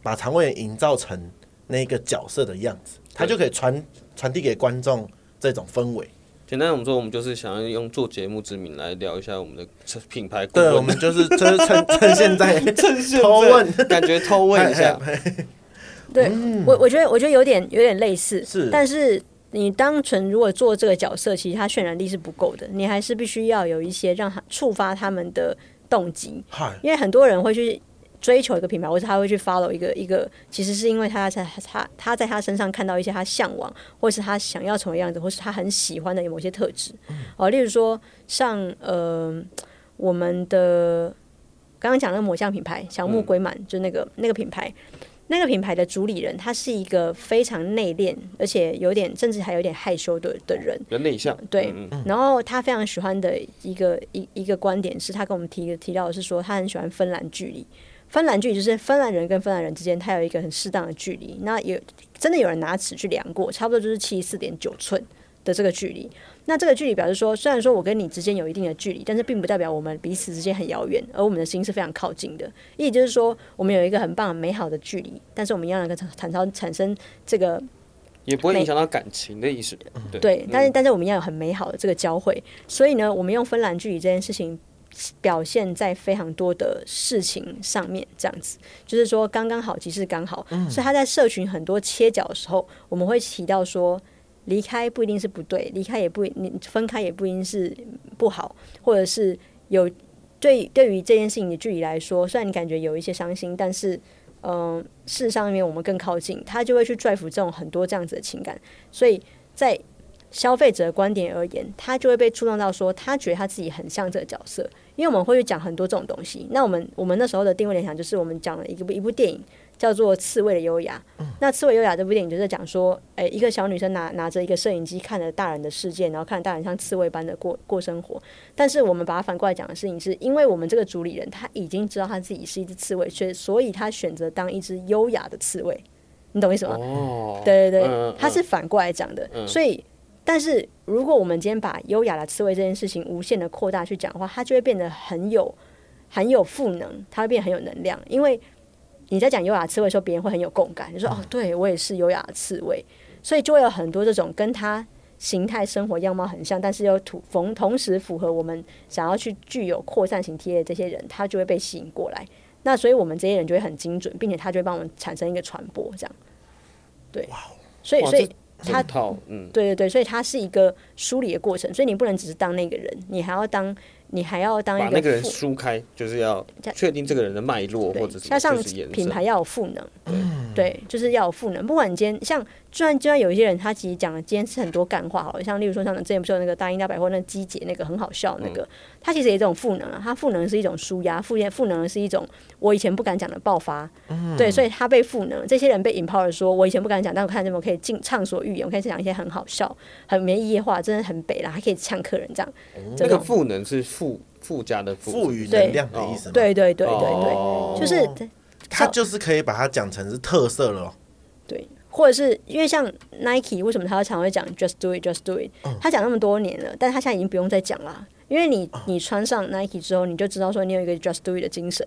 把肠胃炎营造成那个角色的样子，他就可以传。传递给观众这种氛围。简单我们说，我们就是想要用做节目之名来聊一下我们的品牌。对，我们就是就是趁 趁现在趁现在偷问，感觉偷问一下。对，我我觉得我觉得有点有点类似，是。但是你单纯如果做这个角色，其实它渲染力是不够的，你还是必须要有一些让他触发他们的动机。因为很多人会去。追求一个品牌，或者他会去 follow 一个一个，其实是因为他在他他他在他身上看到一些他向往，或是他想要成为样子，或是他很喜欢的某些特质。哦、嗯，例如说像呃我们的刚刚讲的抹香品牌小木鬼满，嗯、就那个那个品牌，那个品牌的主理人，他是一个非常内敛，而且有点甚至还有点害羞的的人，比较内向。对，嗯、然后他非常喜欢的一个一一个观点是他跟我们提提到的是说，他很喜欢芬兰距离。芬兰距离就是芬兰人跟芬兰人之间，它有一个很适当的距离。那有真的有人拿尺去量过，差不多就是七十四点九寸的这个距离。那这个距离表示说，虽然说我跟你之间有一定的距离，但是并不代表我们彼此之间很遥远，而我们的心是非常靠近的。意思就是说，我们有一个很棒、美好的距离，但是我们一样能够产生产生这个，也不会影响到感情的意思。对，对，但是但是我们要有很美好的这个交汇。所以呢，我们用芬兰距离这件事情表现在非常多的事情上面，这样子就是说刚刚好即是刚好。所以他在社群很多切角的时候，我们会提到说。离开不一定是不对，离开也不你分开也不一定是不好，或者是有对对于这件事情的距离来说，虽然你感觉有一些伤心，但是嗯、呃，事实上面我们更靠近，他就会去 drive 这种很多这样子的情感，所以在消费者的观点而言，他就会被触动到说，他觉得他自己很像这个角色，因为我们会去讲很多这种东西。那我们我们那时候的定位联想就是我们讲了一个一部电影。叫做《刺猬的优雅》。那《刺猬优雅》这部电影就是讲说，哎，一个小女生拿拿着一个摄影机，看着大人的世界，然后看着大人像刺猬般的过过生活。但是我们把它反过来讲的事情是，因为我们这个主理人他已经知道他自己是一只刺猬，所以所以他选择当一只优雅的刺猬。你懂意思吗？哦，对对对，他是反过来讲的。所以，但是如果我们今天把优雅的刺猬这件事情无限的扩大去讲的话，它就会变得很有很有赋能，它会变得很有能量，因为。你在讲优雅刺猬的时候，别人会很有共感，就说：“哦，对我也是优雅的刺猬。”所以就会有很多这种跟他形态、生活样貌很像，但是又同同同时符合我们想要去具有扩散型贴的这些人，他就会被吸引过来。那所以我们这些人就会很精准，并且他就会帮我们产生一个传播，这样。对，所以所以他嗯，对对对，所以它是一个梳理的过程，所以你不能只是当那个人，你还要当。你还要当一个把那个人梳开，就是要确定这个人的脉络，或者是加上品牌要有赋能，对，就是要有赋能。不管你今天像，就算就像有一些人，他其实讲的今天是很多干话，好像例如说像之前不是有那个大英大百货那机姐那个很好笑那个，嗯、他其实也一种赋能啊，他赋能是一种舒压，赋赋能是一种我以前不敢讲的爆发，嗯、对，所以他被赋能，这些人被 empower 说，我以前不敢讲，但我看见我可以尽畅所欲言，我可以讲一些很好笑、很没意义的话，真的很北啦，还可以呛客人这样。嗯、这个赋能是赋。附加的赋予能量的意思吗？对对对对对，哦、就是他就是可以把它讲成是特色了。对，或者是因为像 Nike，为什么他常会讲 Just Do It，Just Do It？他讲那么多年了，但是他现在已经不用再讲了，因为你你穿上 Nike 之后，你就知道说你有一个 Just Do It 的精神，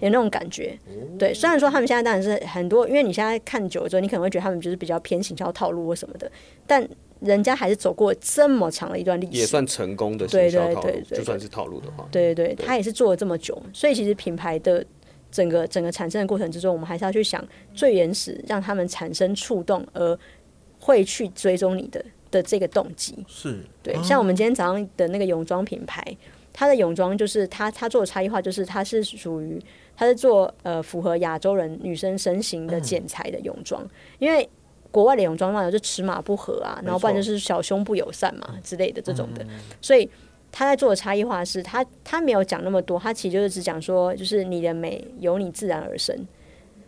有那种感觉。对，虽然说他们现在当然是很多，因为你现在看久了之后，你可能会觉得他们就是比较偏行销套路或什么的，但。人家还是走过这么长的一段历史，也算成功的行销套路，就算是套路的话，对对对，他也是做了这么久，所以其实品牌的整个整个产生的过程之中，我们还是要去想最原始让他们产生触动而会去追踪你的的这个动机。是。对，像我们今天早上的那个泳装品牌，它的泳装就是它它做的差异化，就是它是属于它是做呃符合亚洲人女生身形的剪裁的泳装，因为。国外的泳装嘛，就尺码不合啊，然后不然就是小胸不友善嘛之类的这种的，所以他在做的差异化是，他他没有讲那么多，他其实就是只讲说，就是你的美由你自然而生，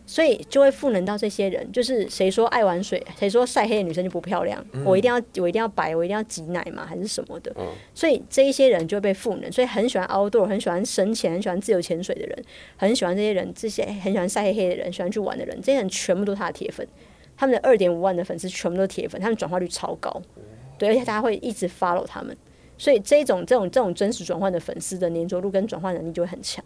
所以就会赋能到这些人，就是谁说爱玩水，谁说晒黑的女生就不漂亮，我一定要我一定要白，我一定要挤奶嘛，还是什么的，所以这一些人就会被赋能，所以很喜欢 outdoor，很喜欢深潜，很喜欢自由潜水的人，很喜欢这些人，这些很喜欢晒黑黑的人，喜欢去玩的人，这些人全部都是他的铁粉。他们的二点五万的粉丝全部都是铁粉，他们转化率超高，对，而且大家会一直 follow 他们，所以这种这种这种真实转换的粉丝的粘着度跟转换能力就会很强，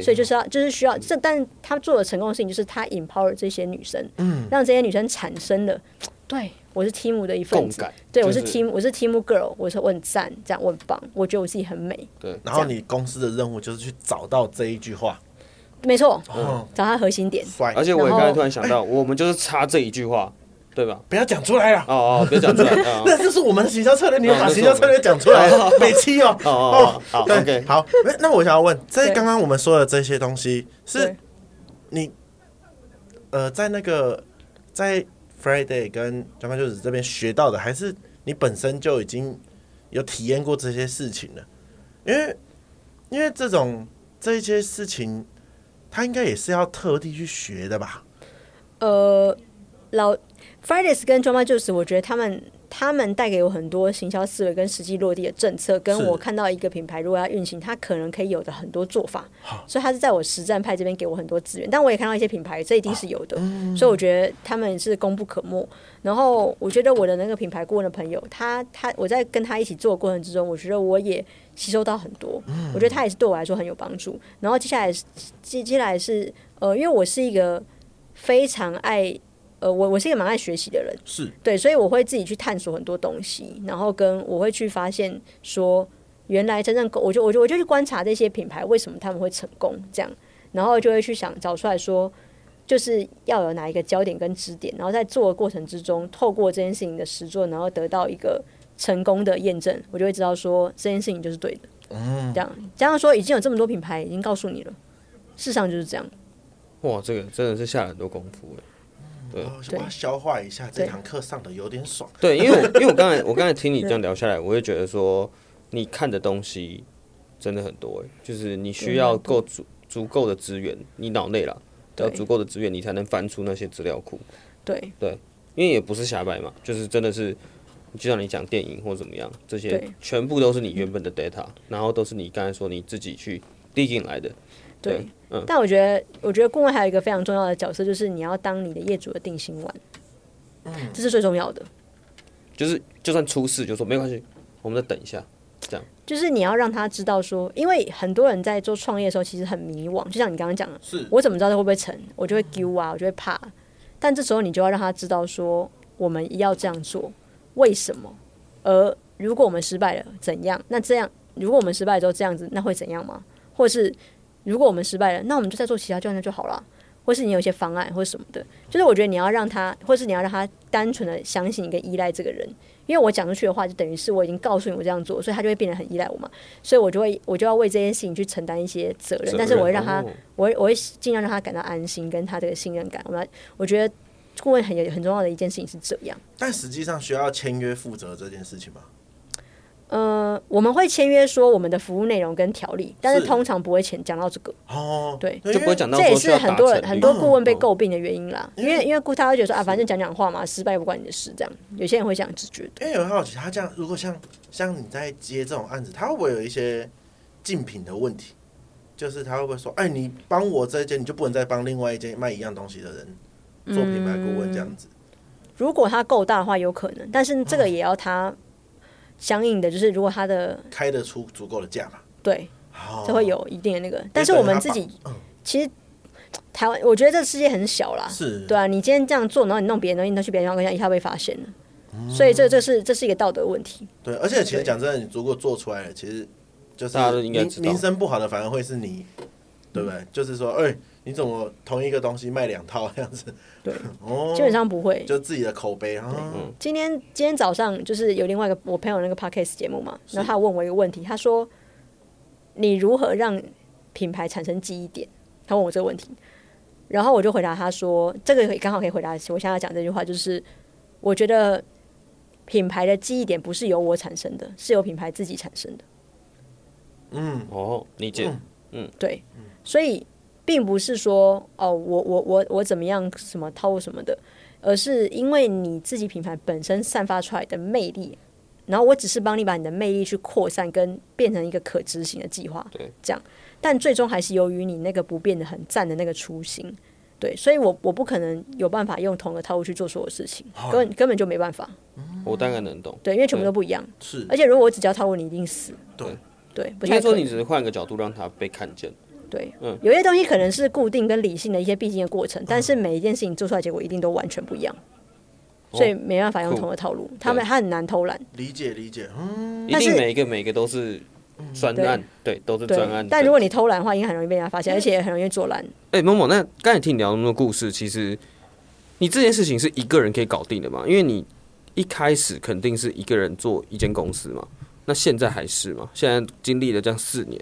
所以就是要就是需要这，但他做的成功的事情就是他 empower 这些女生，嗯，让这些女生产生了，对我是 Team 的一份子，对我是 Team 我是 Team Girl，我说我很赞，这样我很棒，我觉得我自己很美，对，然后你公司的任务就是去找到这一句话。没错，嗯，找他核心点。而且我也刚才突然想到，我们就是差这一句话，对吧？不要讲出来了。哦哦，不要讲出来。那这是我们的行销策略，你要把行销策略讲出来。每期 哦。哦哦，好。OK，好。那我想要问，在刚刚我们说的这些东西，是你呃，在那个在 Friday 跟张曼就是这边学到的，还是你本身就已经有体验过这些事情了？因为因为这种这些事情。他应该也是要特地去学的吧？呃，老 Fridays 跟 Drama Juice，我觉得他们他们带给我很多行销思维跟实际落地的政策，跟我看到一个品牌如果要运行，它可能可以有的很多做法。所以他是在我实战派这边给我很多资源，但我也看到一些品牌，这一定是有的。所以我觉得他们是功不可没。然后我觉得我的那个品牌顾问的朋友，他他我在跟他一起做的过程之中，我觉得我也吸收到很多。我觉得他也是对我来说很有帮助。然后接下来接接下来是呃，因为我是一个非常爱。呃，我我是一个蛮爱学习的人，是对，所以我会自己去探索很多东西，然后跟我会去发现说，原来真正我就我就我就去观察这些品牌为什么他们会成功这样，然后就会去想找出来说，就是要有哪一个焦点跟支点，然后在做的过程之中，透过这件事情的实作，然后得到一个成功的验证，我就会知道说这件事情就是对的。嗯，这样加上说已经有这么多品牌已经告诉你了，事实上就是这样。哇，这个真的是下了很多功夫哎。对，我要消化一下这堂课上的有点爽。对，因为我因为我刚才我刚才听你这样 聊下来，我会觉得说，你看的东西真的很多哎，就是你需要够足足够的资源，你脑内啦，要足够的资源，你才能翻出那些资料库。对。对，因为也不是瞎掰嘛，就是真的是，就像你讲电影或怎么样，这些全部都是你原本的 data，然后都是你刚才说你自己去递进来的。对，嗯，但我觉得，我觉得顾问还有一个非常重要的角色，就是你要当你的业主的定心丸，嗯，这是最重要的。就是就算出事，就说没关系，我们再等一下，这样。就是你要让他知道说，因为很多人在做创业的时候，其实很迷惘，就像你刚刚讲的，是我怎么知道他会不会成？我就会丢啊，我就会怕。但这时候你就要让他知道说，我们要这样做，为什么？而如果我们失败了，怎样？那这样，如果我们失败了之后这样子，那会怎样吗？或是？如果我们失败了，那我们就再做其他教练就好了，或是你有一些方案或者什么的，就是我觉得你要让他，或是你要让他单纯的相信你跟依赖这个人，因为我讲出去的话，就等于是我已经告诉你我这样做，所以他就会变得很依赖我嘛，所以我就会我就要为这件事情去承担一些责任，但是我会让他，我会我会尽量让他感到安心，跟他这个信任感。我们我觉得顾问很有很重要的一件事情是这样，但实际上需要签约负责这件事情吗？呃，我们会签约说我们的服务内容跟条例，但是通常不会签讲到这个。哦，对，就不会讲到。这也是很多人很多顾问被诟病的原因啦。因为因为顾他会觉得说啊，反正讲讲话嘛，失败不关你的事。这样，有些人会这样子觉得。因为有好奇，他这样如果像像你在接这种案子，他会不会有一些竞品的问题？就是他会不会说，哎，你帮我这一间，你就不能再帮另外一间卖一样东西的人做品牌顾问这样子？如果他够大的话，有可能，但是这个也要他。相应的就是，如果他的开得出足够的价嘛，对，就会有一定的那个。但是我们自己其实台湾，我觉得这个世界很小啦，是。对啊。你今天这样做，然后你弄别人东西，你都去别人家，一下被发现了，所以这这是这是一个道德问题。对，而且其实讲真的，你如果做出来了，其实就是名名声不好的，反而会是你，对不对？就是说，哎。你怎么同一个东西卖两套这样子？对，哦，基本上不会，就自己的口碑啊。今天今天早上就是有另外一个我朋友那个 podcast 节目嘛，然后他问我一个问题，他说：“你如何让品牌产生记忆点？”他问我这个问题，然后我就回答他说：“这个刚好可以回答我现在讲这句话，就是我觉得品牌的记忆点不是由我产生的，是由品牌自己产生的。”嗯，哦，理解。嗯，对，所以。并不是说哦，我我我我怎么样什么套路什么的，而是因为你自己品牌本身散发出来的魅力，然后我只是帮你把你的魅力去扩散跟变成一个可执行的计划，对，这样，但最终还是由于你那个不变的很赞的那个初心，对，所以我我不可能有办法用同个套路去做所有事情，根根本就没办法。我大概能懂，对，因为全部都不一样，是，而且如果我只教套路，你一定死，对。对，应该说你只是换个角度让他被看见。对，嗯，有些东西可能是固定跟理性的一些必经的过程，但是每一件事情做出来结果一定都完全不一样，所以没办法用同一个套路，他们他很难偷懒。理解理解，嗯，一定每一个每一个都是专案，对，都是专案。但如果你偷懒的话，应该很容易被人家发现，而且很容易做烂。哎，某某，那刚才听你聊那么多故事，其实你这件事情是一个人可以搞定的吗？因为你一开始肯定是一个人做一间公司嘛，那现在还是吗？现在经历了这样四年。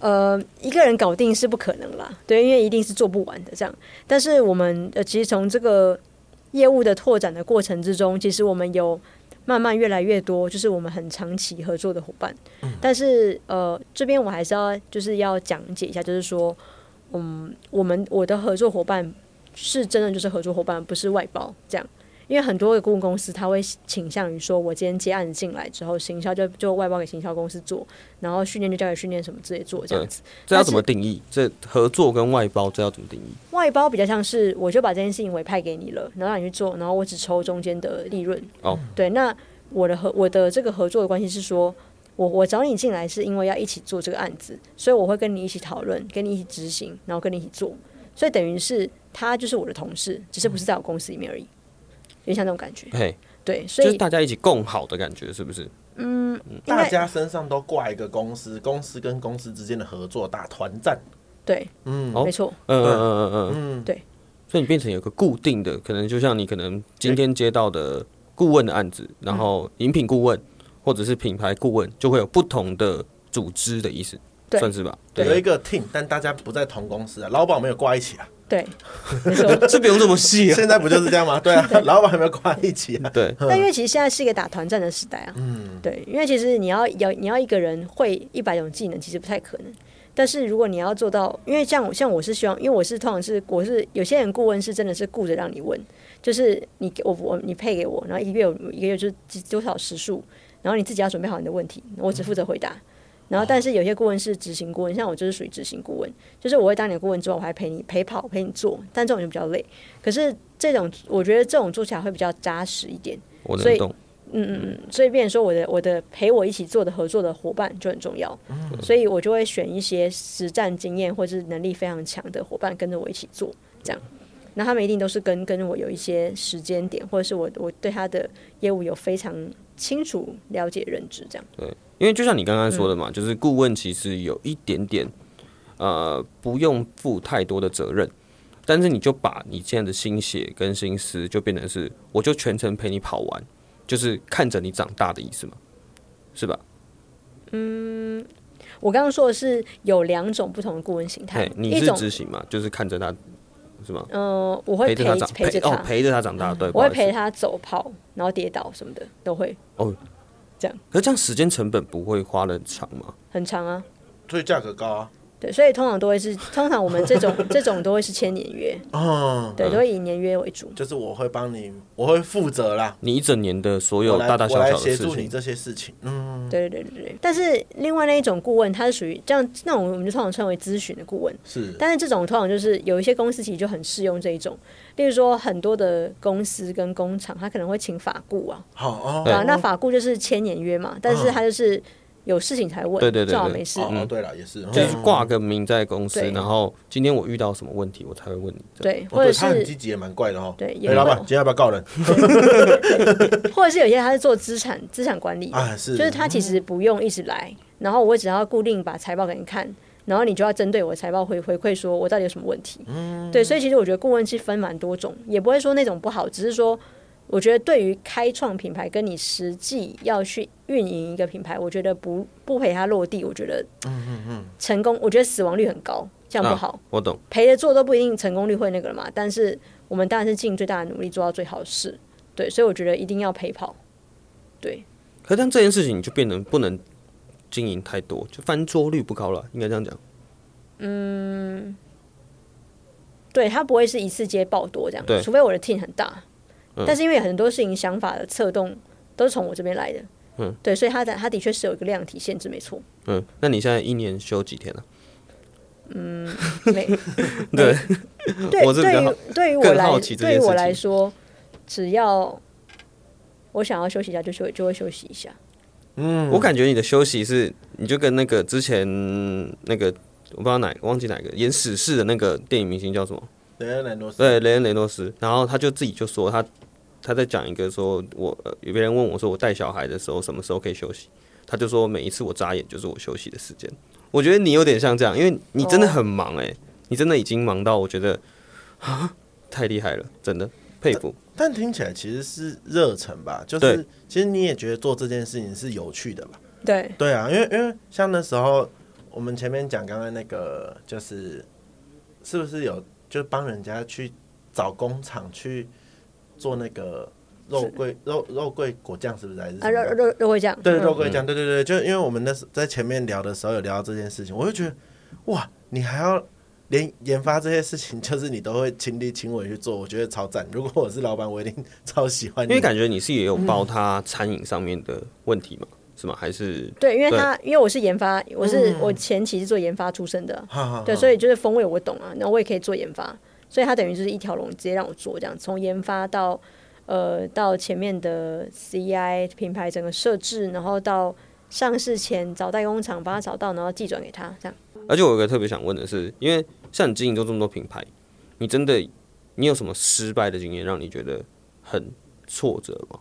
呃，一个人搞定是不可能啦，对，因为一定是做不完的这样。但是我们呃，其实从这个业务的拓展的过程之中，其实我们有慢慢越来越多，就是我们很长期合作的伙伴。嗯。但是呃，这边我还是要就是要讲解一下，就是说，嗯，我们我的合作伙伴是真的就是合作伙伴，不是外包这样。因为很多的顾问公司他会倾向于说，我今天接案子进来之后，行销就就外包给行销公司做，然后训练就交给训练什么之类做这样子。这要怎么定义？这合作跟外包这要怎么定义？外包比较像是我就把这件事情委派给你了，然后让你去做，然后我只抽中间的利润。哦，对，那我的合我的这个合作的关系是说，我我找你进来是因为要一起做这个案子，所以我会跟你一起讨论，跟你一起执行，然后跟你一起做。所以等于是他就是我的同事，只是不是在我公司里面而已，有点像那种感觉。嘿，对，所以就是大家一起共好的感觉，是不是？嗯，大家身上都挂一个公司，公司跟公司之间的合作大团战。对，嗯，没错，嗯嗯嗯嗯嗯，嗯，对。所以你变成有个固定的，可能就像你可能今天接到的顾问的案子，然后饮品顾问或者是品牌顾问，就会有不同的组织的意思。算是吧，对，有一个 team，但大家不在同公司啊，老板没有挂一起啊。对，没错，这不用这么细啊。现在不就是这样吗？对啊，老板还没有挂一起啊。对，但因为其实现在是一个打团战的时代啊。嗯，对，因为其实你要要你要一个人会一百种技能，其实不太可能。但是如果你要做到，因为像我像我是希望，因为我是通常是我是有些人顾问是真的是顾着让你问，就是你我我你配给我，然后一个月一个月就是多少时数，然后你自己要准备好你的问题，我只负责回答。然后，但是有些顾问是执行顾问，像我就是属于执行顾问，就是我会当你的顾问之后，我还陪你陪跑陪你做，但这种就比较累。可是这种我觉得这种做起来会比较扎实一点。我能懂。所以，嗯嗯嗯，所以变成说我的我的陪我一起做的合作的伙伴就很重要。所以我就会选一些实战经验或是能力非常强的伙伴跟着我一起做，这样。那他们一定都是跟跟我有一些时间点，或者是我我对他的业务有非常清楚了解认知，这样。对。因为就像你刚刚说的嘛，嗯、就是顾问其实有一点点，呃，不用负太多的责任，但是你就把你现在的心血跟心思，就变成是，我就全程陪你跑完，就是看着你长大的意思嘛，是吧？嗯，我刚刚说的是有两种不同的顾问形态，你是执行嘛，就是看着他，是吗？嗯、呃，我会陪着他长，陪着他，哦，陪着他长大，对，我会陪他走跑，然后跌倒什么的都会。哦。这样，可是这样时间成本不会花的很长吗？很长啊，所以价格高啊。对，所以通常都会是，通常我们这种这种都会是签年约，哦，对，都会以年约为主。就是我会帮你，我会负责啦，你一整年的所有大大小小的事情，协助你这些事情。嗯，对对对对对。但是另外那一种顾问，他是属于这样，那种我们就通常称为咨询的顾问。是，但是这种通常就是有一些公司其实就很适用这一种，例如说很多的公司跟工厂，他可能会请法顾啊，好哦，啊，那法顾就是签年约嘛，但是他就是。有事情才问，对对对，最好没事。哦，对了，也是，就是挂个名在公司，然后今天我遇到什么问题，我才会问你。对，或者是他很积极，也蛮怪的哦。对，哎，老板，今天要不要告人？或者是有些他是做资产资产管理啊，是，就是他其实不用一直来，然后我只要固定把财报给你看，然后你就要针对我的财报回回馈，说我到底有什么问题。嗯，对，所以其实我觉得顾问是分蛮多种，也不会说那种不好，只是说。我觉得对于开创品牌，跟你实际要去运营一个品牌，我觉得不不陪他落地，我觉得嗯嗯嗯成功，我觉得死亡率很高，这样不好。我懂，陪着做都不一定成功率会那个了嘛。但是我们当然是尽最大的努力做到最好的事，对，所以我觉得一定要陪跑。对。可是当这件事情你就变成不能经营太多，就翻桌率不高了，应该这样讲。嗯，对，他不会是一次接爆多这样，对，除非我的 team 很大。但是因为很多事情想法的策动都是从我这边来的，嗯，对，所以他的他的确是有一个量体限制，没错。嗯，那你现在一年休几天啊？嗯，没，对，对，对于对于我来，对于我来说，只要我想要休息一下，就休就会休息一下。嗯，我感觉你的休息是，你就跟那个之前那个我不知道哪个忘记哪个演史事的那个电影明星叫什么？雷恩雷诺斯。对，雷恩雷诺斯，然后他就自己就说他。他在讲一个说，我有别人问我说，我带小孩的时候什么时候可以休息？他就说每一次我眨眼就是我休息的时间。我觉得你有点像这样，因为你真的很忙哎、欸，你真的已经忙到我觉得啊，太厉害了，真的佩服。但听起来其实是热忱吧？就是其实你也觉得做这件事情是有趣的吧？对对啊，因为因为像那时候我们前面讲刚刚那个，就是是不是有就帮人家去找工厂去。做那个肉桂肉肉桂果酱是不是还是啊？肉肉肉桂酱对肉桂酱对对对，就因为我们那时在前面聊的时候有聊到这件事情，我就觉得哇，你还要连研发这些事情，就是你都会亲力亲为去做，我觉得超赞。如果我是老板，我一定超喜欢。因为感觉你是也有包他餐饮上面的问题嘛，嗯、是吗？还是对，因为他因为我是研发，我是、嗯、我前期是做研发出身的，嗯、对，所以就是风味我懂啊，然后我也可以做研发，所以他等于就是一条龙直接让我做这样，从研发到呃到前面的 CI 品牌整个设置，然后到上市前找代工厂把它找到，然后寄转给他这样。而且我有个特别想问的是，因为像你经营过这么多品牌，你真的你有什么失败的经验让你觉得很挫折吗？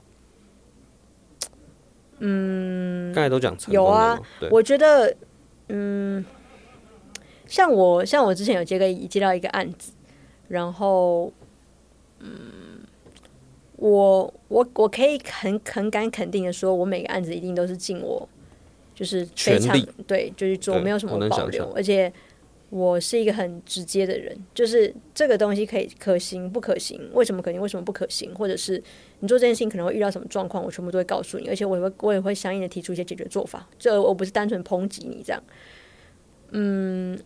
嗯，刚才都讲有啊，对我觉得，嗯，像我像我之前有接个接到一个案子，然后，嗯，我我我可以很很敢肯定的说，我每个案子一定都是尽我就是非常力对，就是做没有什么保留，而且。我是一个很直接的人，就是这个东西可以可行不可行？为什么可行？为什么不可行？或者是你做这件事情可能会遇到什么状况？我全部都会告诉你，而且我也会我也会相应的提出一些解决做法。这我不是单纯抨击你这样。嗯，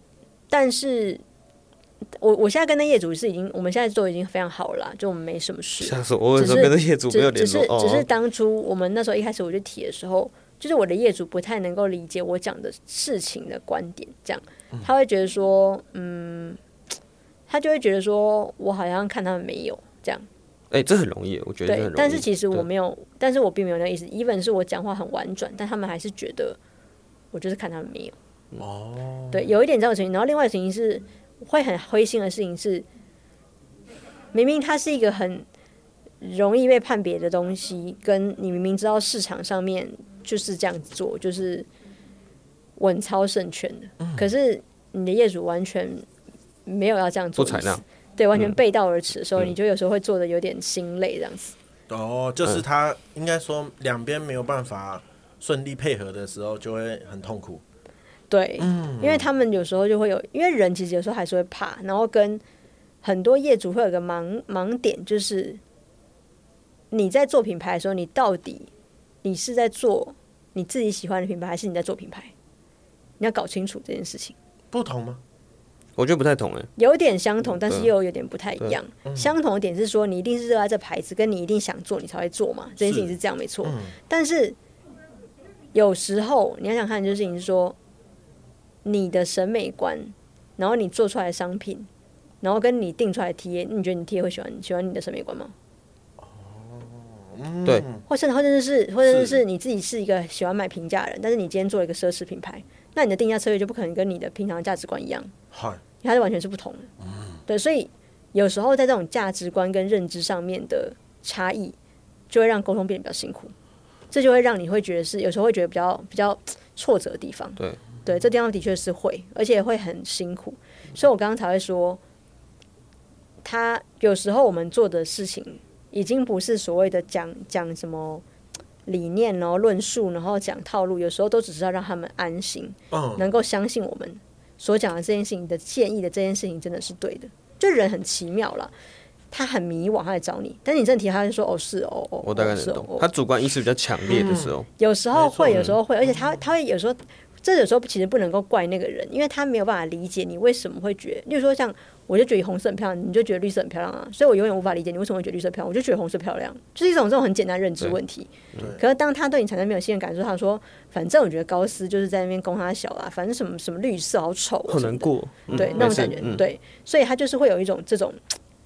但是我我现在跟那业主是已经，我们现在都已经非常好了，就我们没什么事。吓死我！为什么跟那业主没有联络？只是只是当初我们那时候一开始我就提的时候，就是我的业主不太能够理解我讲的事情的观点，这样。他会觉得说，嗯，他就会觉得说，我好像看他们没有这样。哎、欸，这很容易，我觉得对。但是其实我没有，但是我并没有那个意思。even 是我讲话很婉转，但他们还是觉得我就是看他们没有。哦。对，有一点这种情形。然后另外一个情形是会很灰心的事情是，明明它是一个很容易被判别的东西，跟你明明知道市场上面就是这样子做，就是。稳操胜券的，嗯、可是你的业主完全没有要这样做，不采纳，对，完全背道而驰的时候，嗯、你就有时候会做的有点心累，这样子。哦，就是他应该说两边没有办法顺利配合的时候，就会很痛苦。对，嗯、因为他们有时候就会有，因为人其实有时候还是会怕，然后跟很多业主会有个盲盲点，就是你在做品牌的时候，你到底你是在做你自己喜欢的品牌，还是你在做品牌？你要搞清楚这件事情，不同吗？我觉得不太同诶，有点相同，但是又有点不太一样。相同的点是说，你一定是热爱这牌子，跟你一定想做，你才会做嘛。这件事情是这样，没错。但是有时候你要想看，就是你是说你的审美观，然后你做出来的商品，然后跟你定出来的 TA，你觉得你 TA 会喜欢喜欢你的审美观吗？对，或者或者是或者是你自己是一个喜欢买平价的人，但是你今天做了一个奢侈品牌。那你的定价策略就不可能跟你的平常价值观一样，它是完全是不同的。对，所以有时候在这种价值观跟认知上面的差异，就会让沟通变得比较辛苦。这就会让你会觉得是有时候会觉得比较比较挫折的地方。对，对，这地方的确是会，而且会很辛苦。所以我刚刚才会说，他有时候我们做的事情已经不是所谓的讲讲什么。理念，然后论述，然后讲套路，有时候都只是要让他们安心，嗯、能够相信我们所讲的这件事情的建议的这件事情真的是对的。就人很奇妙了，他很迷惘，他来找你，但是你正题他就说哦是哦哦，我大概能懂。哦、他主观意识比较强烈的时候，嗯、有时候会，有时候会，而且他他会有时候，这有时候其实不能够怪那个人，因为他没有办法理解你为什么会觉得，例如说像。我就觉得红色很漂亮，你就觉得绿色很漂亮啊，所以我永远无法理解你为什么会觉得绿色漂亮，我就觉得红色漂亮，就是一种这种很简单认知问题。可是当他对你产生没有信任感，说他说，反正我觉得高斯就是在那边供他小啦，反正什么什么绿色好丑，好难过，对那种感觉，对，所以他就是会有一种这种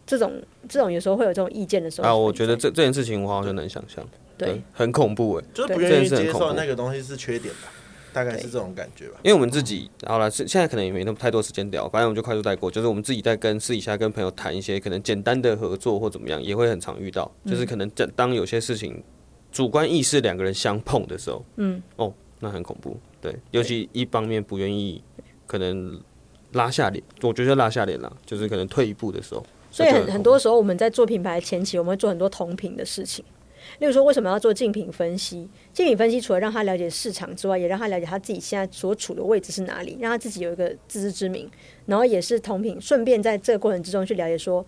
这种这种有时候会有这种意见的时候。啊，我觉得这这件事情我好像能想象，对，很恐怖哎，就是不愿意接受那个东西是缺点吧。大概是这种感觉吧，因为我们自己好了，现在可能也没那么太多时间聊，反正我们就快速带过。就是我们自己在跟私底下跟朋友谈一些可能简单的合作或怎么样，也会很常遇到。就是可能当当有些事情主观意识两个人相碰的时候，嗯，哦，那很恐怖。对，尤其一方面不愿意，可能拉下脸，我觉得拉下脸了，就是可能退一步的时候。所以很很多时候我们在做品牌前期，我们会做很多同频的事情。例如说，为什么要做竞品分析？竞品分析除了让他了解市场之外，也让他了解他自己现在所处的位置是哪里，让他自己有一个自知之明。然后也是同频，顺便在这个过程之中去了解说，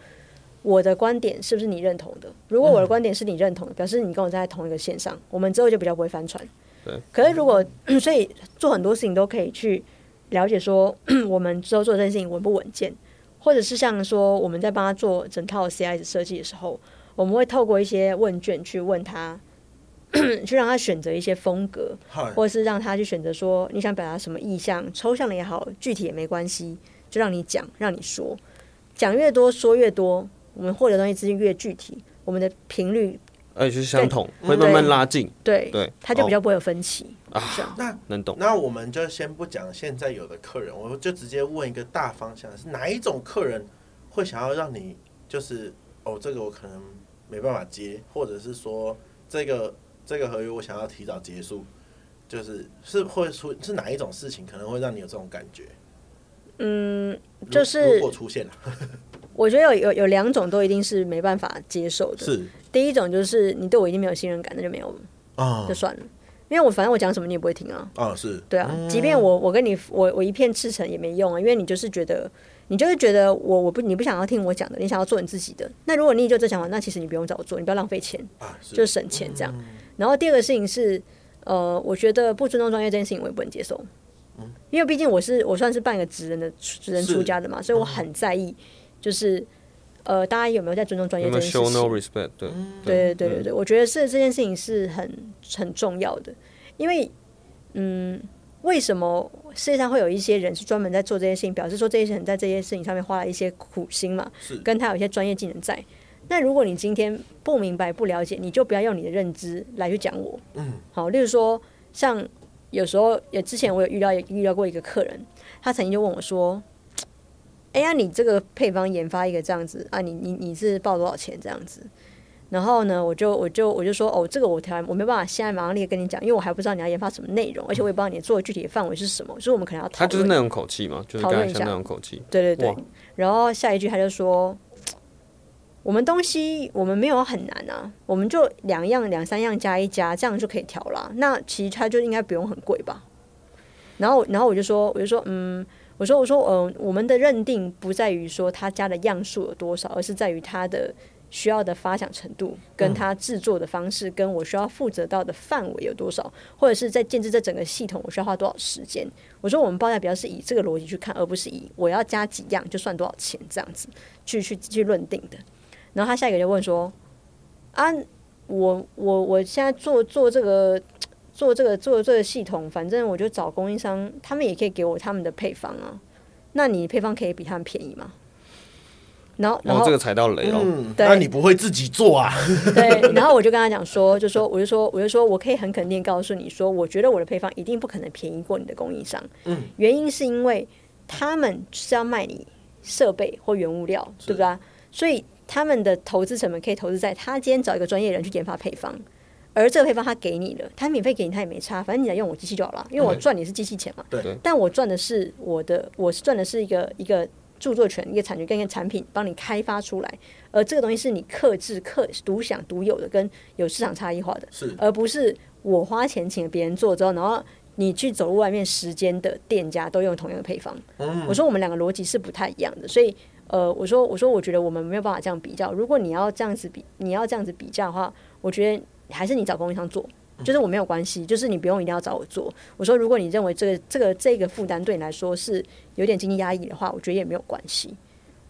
我的观点是不是你认同的？如果我的观点是你认同的，表示你跟我在同一个线上，我们之后就比较不会翻船。对。可是如果 所以做很多事情都可以去了解说 我们之后做这件事情稳不稳健，或者是像说我们在帮他做整套 CI 设计的时候，我们会透过一些问卷去问他，去让他选择一些风格，或者是让他去选择说你想表达什么意向，抽象的也好，具体也没关系，就让你讲，让你说，讲越多说越多，我们获得东西资讯越具体，我们的频率。而且是相同，会慢慢拉近。对对，他就比较不会有分歧啊。那能懂？那我们就先不讲现在有的客人，我们就直接问一个大方向：是哪一种客人会想要让你就是哦，这个我可能没办法接，或者是说这个这个合约我想要提早结束，就是是会出是哪一种事情可能会让你有这种感觉？嗯，就是如果出现了。我觉得有有有两种都一定是没办法接受的。是第一种就是你对我已经没有信任感，那就没有啊，就算了。因为我反正我讲什么你也不会听啊。啊，是对啊，即便我我跟你我我一片赤诚也没用啊，因为你就是觉得你就是觉得我我不你不想要听我讲的，你想要做你自己的。那如果你就这想法，那其实你不用找我做，你不要浪费钱啊，就是省钱这样。然后第二个事情是，呃，我觉得不尊重专业这件事情我也不能接受。因为毕竟我是我算是半个职人的职人出家的嘛，所以我很在意。就是，呃，大家有没有在尊重专业这件事情？有有 no respect？对，对对对对对，我觉得是这件事情是很很重要的，因为，嗯，为什么世界上会有一些人是专门在做这些事情？表示说这些人在这些事情上面花了一些苦心嘛，是跟他有一些专业技能在。那如果你今天不明白、不了解，你就不要用你的认知来去讲我。嗯，好，例如说，像有时候有之前我有遇到也遇到过一个客人，他曾经就问我说。哎呀，你这个配方研发一个这样子啊，你你你是报多少钱这样子？然后呢，我就我就我就说哦，这个我调我没办法现在马上立刻跟你讲，因为我还不知道你要研发什么内容，而且我也不知道你做的具体的范围是什么，所以我们可能要讨论。他就是那种口气嘛，就是刚才像那种口气。对对对。然后下一句他就说，我们东西我们没有很难啊，我们就两样两三样加一加，这样就可以调了。那其实它就应该不用很贵吧？然后然后我就说我就说嗯。我说：“我说，嗯、呃，我们的认定不在于说他加的样数有多少，而是在于他的需要的发想程度，跟他制作的方式，跟我需要负责到的范围有多少，或者是在建制这整个系统，我需要花多少时间。我说，我们报价比较是以这个逻辑去看，而不是以我要加几样就算多少钱这样子去去去论定的。然后他下一个就问说：啊，我我我现在做做这个。”做这个做这个系统，反正我就找供应商，他们也可以给我他们的配方啊。那你配方可以比他们便宜吗？然后，然后、哦、这个踩到雷哦。嗯，那你不会自己做啊？对。然后我就跟他讲说，就说我就说我就说我可以很肯定告诉你说，我觉得我的配方一定不可能便宜过你的供应商。嗯。原因是因为他们是要卖你设备或原物料，对不对？所以他们的投资成本可以投资在他今天找一个专业人去研发配方。而这个配方他给你了，他免费给你，他也没差，反正你来用我机器就好了，因为我赚你是机器钱嘛。对。但我赚的是我的，我是赚的是一个一个著作权、一个产权跟一个产品，帮你开发出来。而这个东西是你克制、克独享、独有的，跟有市场差异化的。是。而不是我花钱请别人做之后，然后你去走入外面时间的店家都用同样的配方。嗯。我说我们两个逻辑是不太一样的，所以呃，我说我说我觉得我们没有办法这样比较。如果你要这样子比，你要这样子比较的话，我觉得。还是你找供应商做，就是我没有关系，就是你不用一定要找我做。我说，如果你认为这个这个这个负担对你来说是有点经济压抑的话，我觉得也没有关系。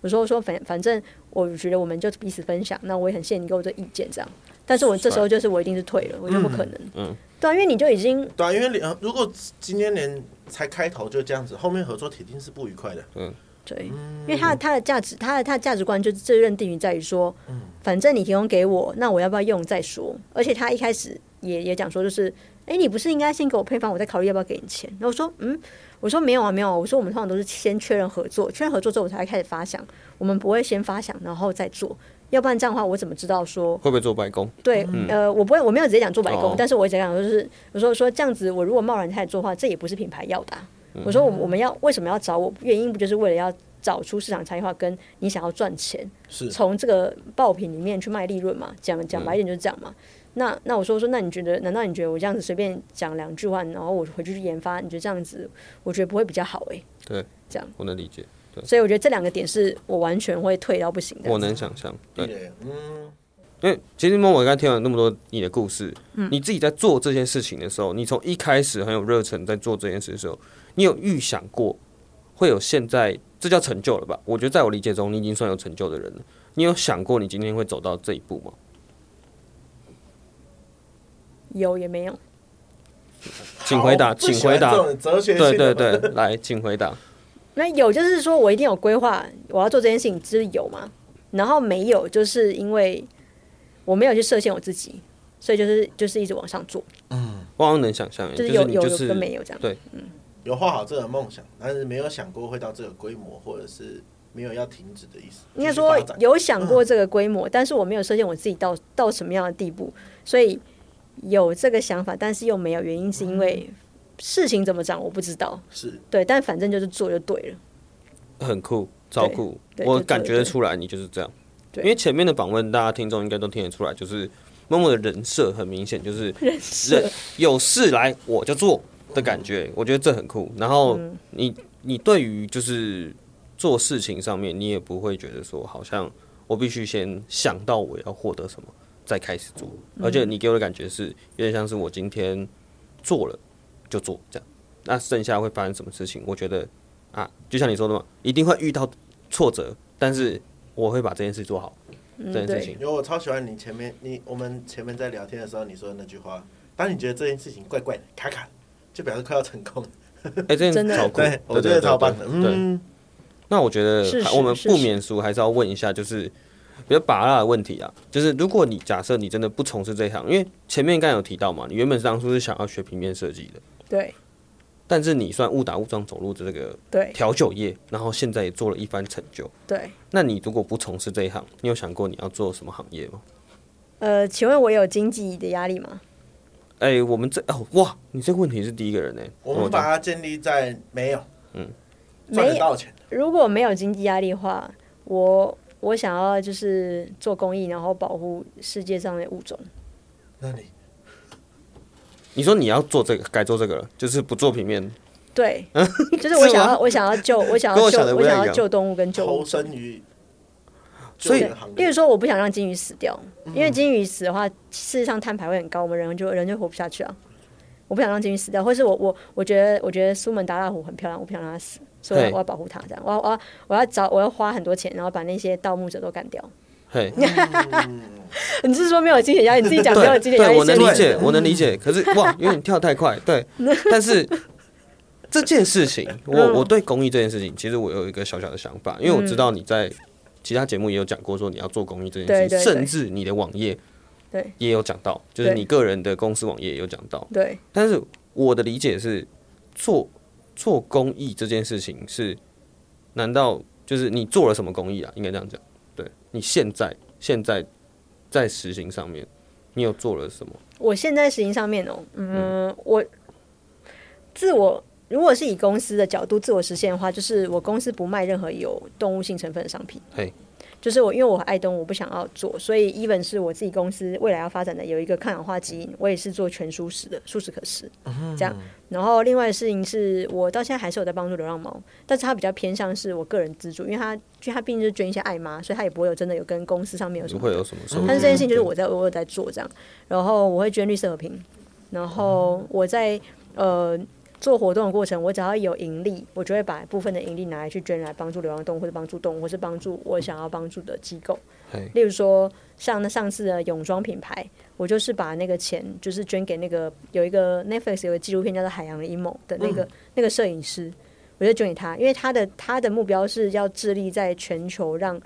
我说，我说反反正我觉得我们就彼此分享，那我也很谢谢你给我这意见这样。但是我这时候就是我一定是退了，我就不可能。嗯，对啊，因为你就已经对啊，因为连如果今天连才开头就这样子，后面合作铁定是不愉快的。嗯。对，因为他的他的价值，他的他的价值观就是这认定于在于说，反正你提供给我，那我要不要用再说。而且他一开始也也讲说，就是，哎，你不是应该先给我配方，我再考虑要不要给你钱。然后我说，嗯，我说没有啊，没有啊。我说我们通常都是先确认合作，确认合作之后我才会开始发想，我们不会先发想然后再做，要不然这样的话我怎么知道说会不会做白工？对，嗯、呃，我不会，我没有直接讲做白工，哦、但是我直接讲就是，我说说这样子，我如果贸然开始做的话，这也不是品牌要的、啊。我说我我们要为什么要找我？原因不就是为了要。找出市场差异化，跟你想要赚钱，是从这个爆品里面去卖利润嘛？讲讲白一点就是这样嘛。嗯、那那我说说，那你觉得？难道你觉得我这样子随便讲两句话，然后我回去去研发？你觉得这样子，我觉得不会比较好诶、欸？对，这样我能理解。对所以我觉得这两个点是我完全会退到不行的。我能想象。对，嗯，因为其实默默刚才听了那么多你的故事，嗯，你自己在做这件事情的时候，你从一开始很有热忱在做这件事的时候，你有预想过会有现在这叫成就了吧？我觉得在我理解中，你已经算有成就的人了。你有想过你今天会走到这一步吗？有也没有。请回答，请回答。哲学对对对，来，请回答。那有就是说我一定有规划，我要做这件事情，就是有吗？然后没有，就是因为。我没有去设限我自己，所以就是就是一直往上做。嗯，我好像能想象，就是有就是有有跟没有这样。对，嗯，有画好这个梦想，但是没有想过会到这个规模，或者是没有要停止的意思。应该说有想过这个规模，嗯，但是我没有设限我自己到到什么样的地步，所以有这个想法，但是又没有。原因是因为事情怎么讲我不知道，是对，但反正就是做就对了。很酷，超酷，我感觉得出来你就是这样。因为前面的访问，大家听众应该都听得出来，就是默默的人设很明显，就是 人有事来我就做的感觉。我觉得这很酷。然后你你对于就是做事情上面，你也不会觉得说好像我必须先想到我要获得什么再开始做，而且你给我的感觉是有点像是我今天做了就做这样。那剩下会发生什么事情？我觉得啊，就像你说的嘛，一定会遇到挫折，但是。我会把这件事做好，嗯、这件事情。因为我超喜欢你前面你我们前面在聊天的时候你说的那句话，当你觉得这件事情怪怪的卡卡，就表示快要成功。哎、欸，这件超酷，对，我觉得超棒的。对，嗯、那我觉得我们不免俗，还是要问一下，就是比较拔辣的问题啊，就是如果你假设你真的不从事这一行，因为前面刚有提到嘛，你原本当初是想要学平面设计的，对。但是你算误打误撞走入这个对调酒业，然后现在也做了一番成就。对，那你如果不从事这一行，你有想过你要做什么行业吗？呃，请问我有经济的压力吗？哎、欸，我们这哦哇，你这个问题是第一个人呢。我们把它建立在没有，嗯，赚得到钱。如果没有经济压力的话，我我想要就是做公益，然后保护世界上的物种。那你？你说你要做这个，改做这个了，就是不做平面。对，就是我想要，我想要救，我想要救，我想要救动物跟救物。生于，所以，例如说，我不想让金鱼死掉，因为金鱼死的话，事实上碳排会很高，我们人就人就活不下去啊。我不想让金鱼死掉，或是我我我觉得我觉得苏门答腊虎很漂亮，我不想让它死，所以我要保护它。这样，我要我要我要找我要花很多钱，然后把那些盗墓者都干掉。嘿，你是说没有经济压力？你自己讲没有经济压力？对，我能理解，我能理解。可是哇，因为你跳太快，对。但是这件事情，我我对公益这件事情，其实我有一个小小的想法，因为我知道你在其他节目也有讲过，说你要做公益这件事情，甚至你的网页对也有讲到，就是你个人的公司网页也有讲到。对。但是我的理解是，做做公益这件事情是，难道就是你做了什么公益啊？应该这样讲。对你现在现在在实行上面，你有做了什么？我现在实行上面哦，嗯，我自我如果是以公司的角度自我实现的话，就是我公司不卖任何有动物性成分的商品。嘿。就是我，因为我爱动物，我不想要做，所以 even 是我自己公司未来要发展的有一个抗氧化基因，我也是做全素食的，素食可食，这样。然后另外的事情是我到现在还是有在帮助流浪猫，但是它比较偏向是我个人资助，因为它，因为它毕竟是捐一些爱妈，所以它也不会有真的有跟公司上面有什么，不会有什么。但是这件事情就是我在我有在做这样，然后我会捐绿色和平，然后我在呃。做活动的过程，我只要有盈利，我就会把部分的盈利拿来去捐来帮助流浪动物，或者帮助动物，或是帮助我想要帮助的机构。例如说，像那上次的泳装品牌，我就是把那个钱就是捐给那个有一个 Netflix 有个纪录片叫做《海洋的阴谋》的那个、嗯、那个摄影师，我就捐给他，因为他的他的目标是要致力在全球让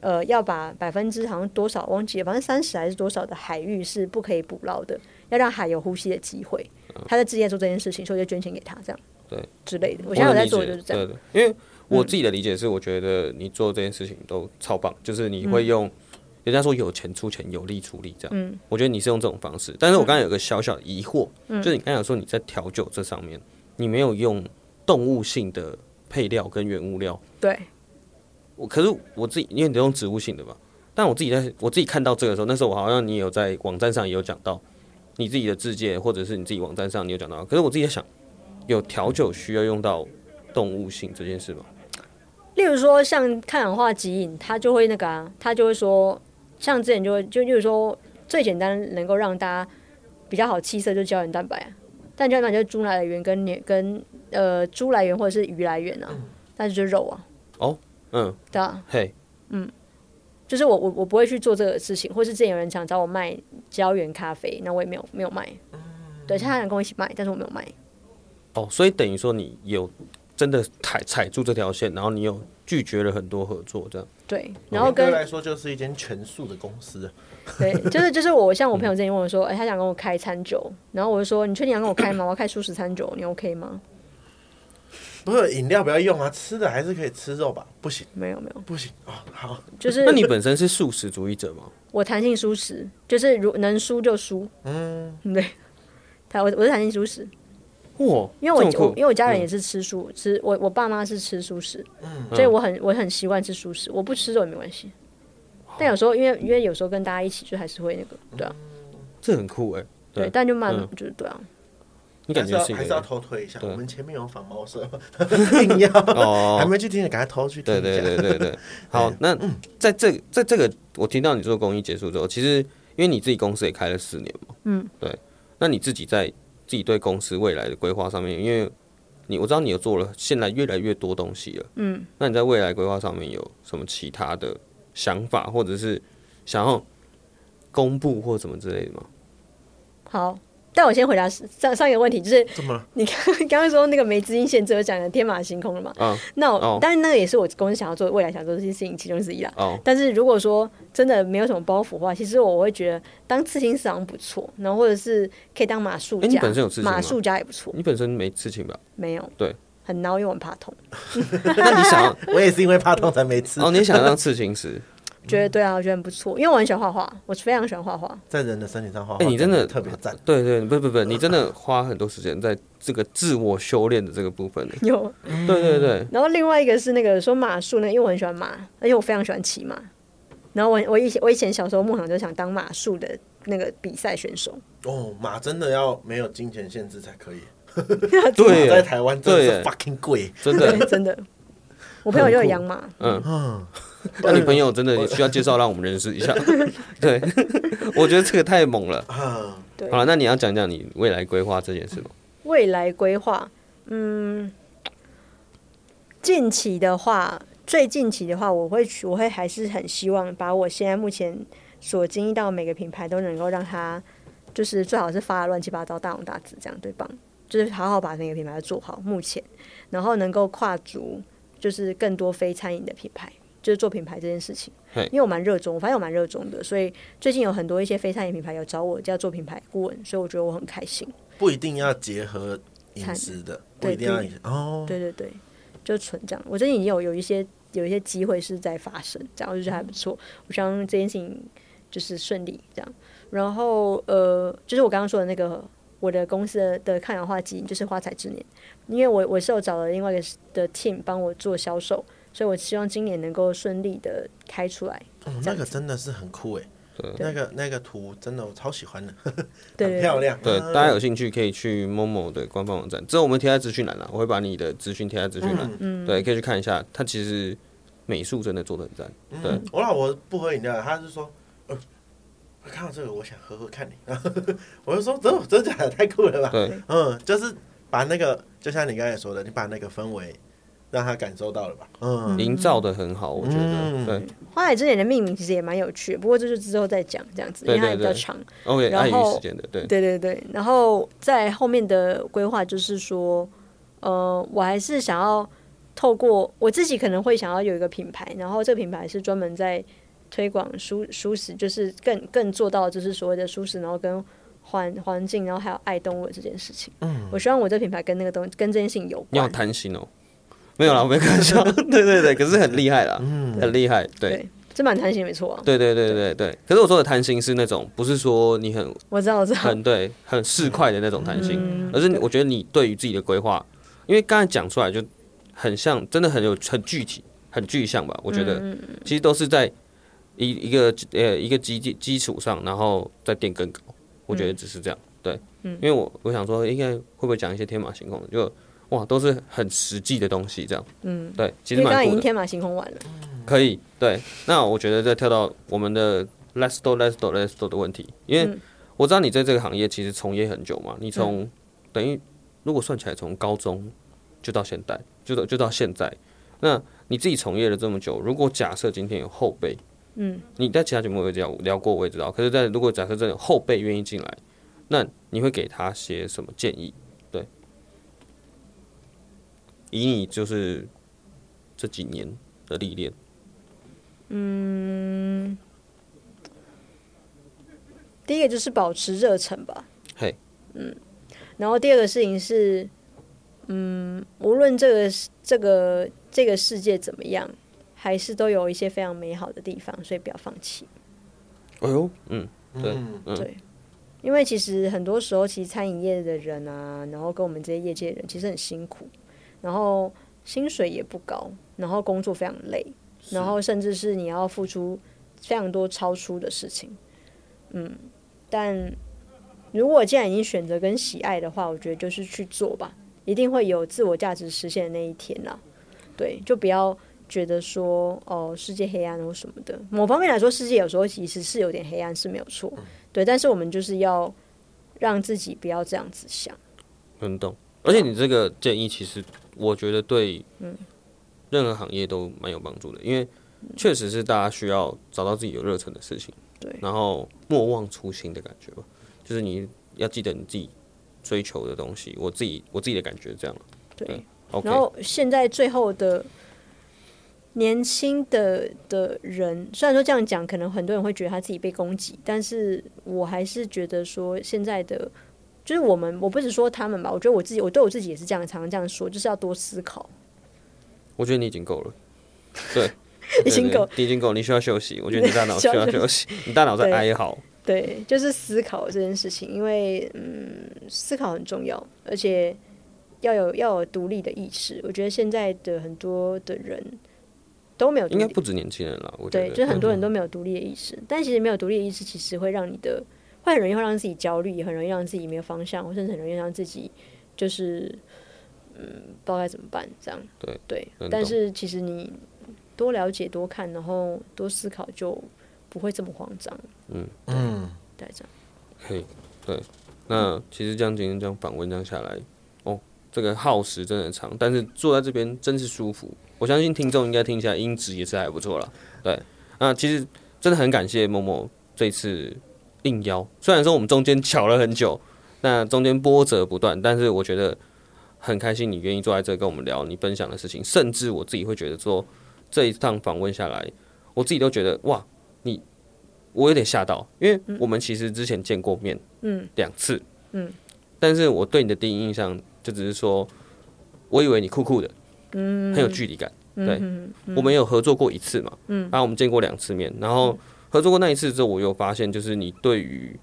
呃要把百分之好像多少忘记了，反正三十还是多少的海域是不可以捕捞的，要让海有呼吸的机会。他在自己在做这件事情，所以就捐钱给他，这样对之类的。我现在有在做就是这样。对，对，因为我自己的理解是，我觉得你做这件事情都超棒，就是你会用人家说有钱出钱，有力出力这样。嗯，我觉得你是用这种方式。但是我刚才有个小小的疑惑，就是你刚才说你在调酒这上面，你没有用动物性的配料跟原物料。对。我可是我自己，因为你都用植物性的吧？但我自己在我自己看到这个时候，那时候我好像你有在网站上也有讲到。你自己的自介，或者是你自己网站上，你有讲到。可是我自己在想，有调酒需要用到动物性这件事吗？例如说，像抗氧化即饮，它就会那个啊，它就会说，像之前就会就例如说最简单能够让大家比较好气色就是胶原蛋白啊，但胶原蛋白就是猪来源跟跟呃猪来源或者是鱼来源啊，嗯、但是就是肉啊。哦，嗯，对啊，嘿，嗯，就是我我我不会去做这个事情，或是之前有人想找我卖胶原咖啡，那我也没有没有卖。嗯、对，他想跟我一起卖，但是我没有卖。哦，所以等于说你有真的踩踩住这条线，然后你有拒绝了很多合作，这样。对，然后跟来说就是一间全素的公司。对，就是就是我像我朋友之前问我说，哎、欸，他想跟我开餐酒，然后我就说，你确定要跟我开吗？我要开素食餐酒，你 OK 吗？不是饮料不要用啊，吃的还是可以吃肉吧？不行，没有没有，不行。哦。好，就是那你本身是素食主义者吗？我弹性素食，就是如能输就输。嗯，对，他我我是弹性素食。哇，因为我我因为我家人也是吃素，嗯、吃我我爸妈是吃素食，嗯，所以我很我很习惯吃素食，我不吃肉也没关系。嗯、但有时候因为因为有时候跟大家一起，就还是会那个，对啊，这很酷哎，对，对，但就慢，嗯、就是对啊。你感觉还是要还是要偷推一下，我们前面有反猫舍，一定要。哦，还没去听的，赶快偷去听。对对对对对，好，那在这在这个我听到你做公益结束之后，其实因为你自己公司也开了四年嘛，嗯，对，那你自己在自己对公司未来的规划上面，因为你我知道你有做了现在越来越多东西了，嗯，那你在未来规划上面有什么其他的想法，或者是想要公布或什么之类的吗？好。但我先回答上上一个问题，就是怎么你刚刚刚说那个没资金限制，我讲的天马行空了嘛？嗯，那我但是那个也是我公司想要做，未来想做这些事情其中之一啦。哦，但是如果说真的没有什么包袱的话，其实我会觉得当刺青师好像不错，然后或者是可以当马术家，你本身有刺青？马术家也不错。你本身没刺青吧？没有。对，很孬，因为我很怕痛。那你想？我也是因为怕痛才没刺。哦，你想当刺青师？觉得对啊，我觉得很不错，因为我很喜欢画画，我非常喜欢画画，在人的身体上画画。哎，你真的特别赞。对对，不不不，你真的花很多时间在这个自我修炼的这个部分。有，对对对。然后另外一个是那个说马术呢，因为我很喜欢马，而且我非常喜欢骑马。然后我我以前我以前小时候梦想就想当马术的那个比赛选手。哦，马真的要没有金钱限制才可以。对，在台湾真的是 fucking 贵，真的真的。我朋友就有养马，嗯。那你朋友真的需要介绍让我们认识一下？对，我觉得这个太猛了。对，好了，那你要讲讲你未来规划这件事吗？未来规划，嗯，近期的话，最近期的话，我会我会还是很希望把我现在目前所经历到每个品牌都能够让它，就是最好是发的乱七八糟、大红大紫这样，对吧？就是好好把那个品牌做好，目前，然后能够跨足，就是更多非餐饮的品牌。就是做品牌这件事情，因为我蛮热衷，我发现我蛮热衷的，所以最近有很多一些非餐饮品牌有找我要做品牌顾问，所以我觉得我很开心。不一定要结合饮食的，不一定要哦，对对对，就纯这样。我最近已经有有一些有一些机会是在发生，这样我就觉得还不错。我希望这件事情就是顺利这样。然后呃，就是我刚刚说的那个我的公司的，的抗氧化基因就是花彩之年，因为我我是有找了另外一个的 team 帮我做销售。所以，我希望今年能够顺利的开出来。哦，那个真的是很酷哎！对，那个那个图真的我超喜欢的，对很漂亮。对，大家有兴趣可以去 Momo 的官方网站，之后我们贴在资讯栏了，我会把你的资讯贴在资讯栏。嗯，对，可以去看一下。他其实美术真的做的很赞。对，我老婆不喝饮料，他是说，呃，看到这个我想喝喝看你。我就说，真真假的太酷了吧？对，嗯，就是把那个，就像你刚才说的，你把那个氛围。让他感受到了吧？嗯，营造的很好，我觉得。嗯、对，花海之眼的命名其实也蛮有趣的，不过这就之后再讲这样子，因为它也比较长。OK，然后时间的，对对对对，然后在后面的规划就是说，呃，我还是想要透过我自己可能会想要有一个品牌，然后这个品牌是专门在推广舒舒适，就是更更做到就是所谓的舒适，然后跟环环境，然后还有爱动物这件事情。嗯，我希望我这品牌跟那个东跟这件事情有关。你好贪心哦。没有啦，我没开玩笑。对对对，可是很厉害啦，嗯，很厉害。对，这蛮贪心，没错。对对对对对，可是我说的贪心是那种，不是说你很，我知道我知道，很对，很市侩的那种贪心，而是我觉得你对于自己的规划，因为刚才讲出来就很像，真的很有很具体、很具象吧？我觉得其实都是在一一个呃一个基基基础上，然后再垫更高。我觉得只是这样，对，嗯因为我我想说，应该会不会讲一些天马行空的就。哇，都是很实际的东西，这样，嗯，对，其实蛮酷的。刚刚已经天马行空完了，可以，对。那我觉得再跳到我们的，let's do，let's do，let's do 的问题，因为我知道你在这个行业其实从业很久嘛，你从、嗯、等于如果算起来从高中就到现在，就到就到现在，那你自己从业了这么久，如果假设今天有后辈，嗯，你在其他节目有聊聊过，我也知道，可是，在如果假设真的有后辈愿意进来，那你会给他些什么建议？对，以你就是这几年的历练，嗯。第一个就是保持热忱吧，嘿，嗯，然后第二个事情是，嗯，无论这个这个这个世界怎么样，还是都有一些非常美好的地方，所以不要放弃。哎呦，嗯，对，嗯，对，因为其实很多时候，其实餐饮业的人啊，然后跟我们这些业界的人，其实很辛苦，然后薪水也不高，然后工作非常累，然后甚至是你要付出非常多超出的事情，嗯。但如果既然已经选择跟喜爱的话，我觉得就是去做吧，一定会有自我价值实现的那一天啦。对，就不要觉得说哦，世界黑暗或什么的。某方面来说，世界有时候其实是有点黑暗，是没有错。对，但是我们就是要让自己不要这样子想。很懂。而且你这个建议，其实我觉得对任何行业都蛮有帮助的，因为确实是大家需要找到自己有热忱的事情。对，然后莫忘初心的感觉吧，就是你要记得你自己追求的东西。我自己我自己的感觉这样。对，然后现在最后的年轻的的人，虽然说这样讲，可能很多人会觉得他自己被攻击，但是我还是觉得说，现在的就是我们，我不是说他们吧，我觉得我自己，我对我自己也是这样，常常这样说，就是要多思考。我觉得你已经够了，对。已经够，你已经够，你需要休息。我觉得你大脑需要休息，你大脑在哀嚎。对，就是思考这件事情，因为嗯，思考很重要，而且要有要有独立的意识。我觉得现在的很多的人都没有，应该不止年轻人了。我觉得，对，就是很多人都没有独立的意识。嗯、但其实没有独立的意识，其实会让你的会很容易会让自己焦虑，也很容易让自己没有方向，或甚至很容易让自己就是嗯，不知道该怎么办这样。对对，但是其实你。多了解、多看，然后多思考，就不会这么慌张。嗯嗯，待这样。可以，对。那其实这样今天这样访问这样下来，哦，这个耗时真的长，但是坐在这边真是舒服。我相信听众应该听起来音质也是还不错了。对，那其实真的很感谢 Momo 这次应邀，虽然说我们中间巧了很久，那中间波折不断，但是我觉得很开心你愿意坐在这跟我们聊你分享的事情，甚至我自己会觉得说。这一趟访问下来，我自己都觉得哇，你我有点吓到，因为我们其实之前见过面，嗯，两次，嗯，但是我对你的第一印象就只是说，我以为你酷酷的，嗯，很有距离感，对，我们有合作过一次嘛，嗯，然后我们见过两次面，然后合作过那一次之后，我有发现就是你对于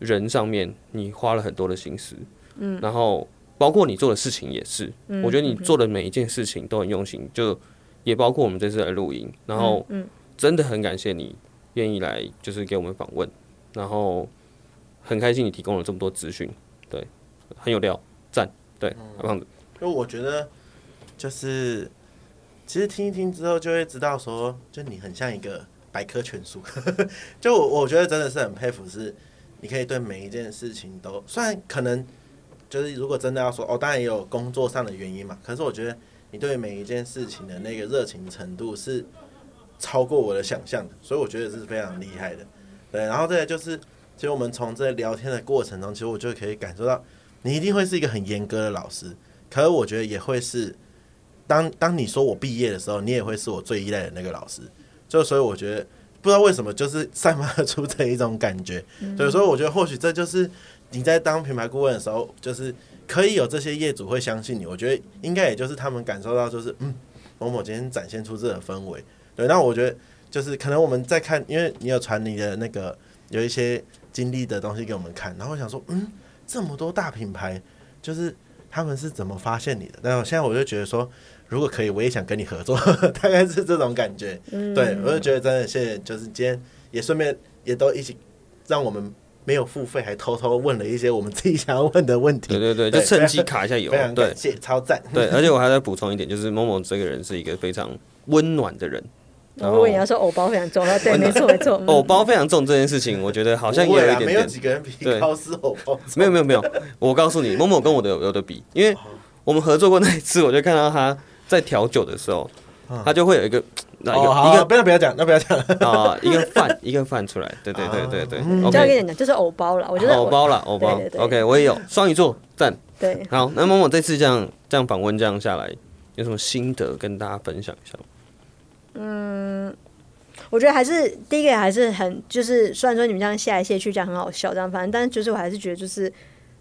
人上面你花了很多的心思，嗯，然后包括你做的事情也是，我觉得你做的每一件事情都很用心，就。也包括我们这次来录音，然后真的很感谢你愿意来，就是给我们访问，然后很开心你提供了这么多资讯，对，很有料，赞，对，很棒。的。就我觉得，就是其实听一听之后就会知道说，就你很像一个百科全书，就我我觉得真的是很佩服，是你可以对每一件事情都，虽然可能就是如果真的要说，哦，当然也有工作上的原因嘛，可是我觉得。你对每一件事情的那个热情程度是超过我的想象的，所以我觉得是非常厉害的。对，然后再来就是，其实我们从这聊天的过程中，其实我就可以感受到，你一定会是一个很严格的老师，可是我觉得也会是，当当你说我毕业的时候，你也会是我最依赖的那个老师。就所以我觉得，不知道为什么，就是散发出这一种感觉。所以说，我觉得或许这就是你在当品牌顾问的时候，就是。可以有这些业主会相信你，我觉得应该也就是他们感受到，就是嗯，某某今天展现出这个氛围，对。那我觉得就是可能我们在看，因为你有传你的那个有一些经历的东西给我们看，然后我想说，嗯，这么多大品牌，就是他们是怎么发现你的？然后现在我就觉得说，如果可以，我也想跟你合作，大概是这种感觉。对，我就觉得真的谢谢，就是今天也顺便也都一起让我们。没有付费，还偷偷问了一些我们自己想要问的问题。对对对，就趁机卡一下油。非常感谢，超赞。对，而且我还在补充一点，就是 Momo 这个人是一个非常温暖的人。我以为你要说偶包非常重要，对，没错没错。偶包非常重这件事情，我觉得好像也有一点点。没有几个人比高斯偶包。没有没有没有，我告诉你，Momo 跟我的有的比，因为我们合作过那一次，我就看到他在调酒的时候，他就会有一个一个一个，不要不要讲，那不要讲啊，一个饭一个饭出来，对对对对对。我再跟你讲，就是偶包了，我觉得偶包了，偶包。OK，我也有双鱼座赞。对，好，那 Momo 这次这样这样访问这样下来，有什么心得跟大家分享一下？嗯，我觉得还是第一个还是很就是，虽然说你们这样谢来谢去这样很好笑，这样反正，但是就是我还是觉得就是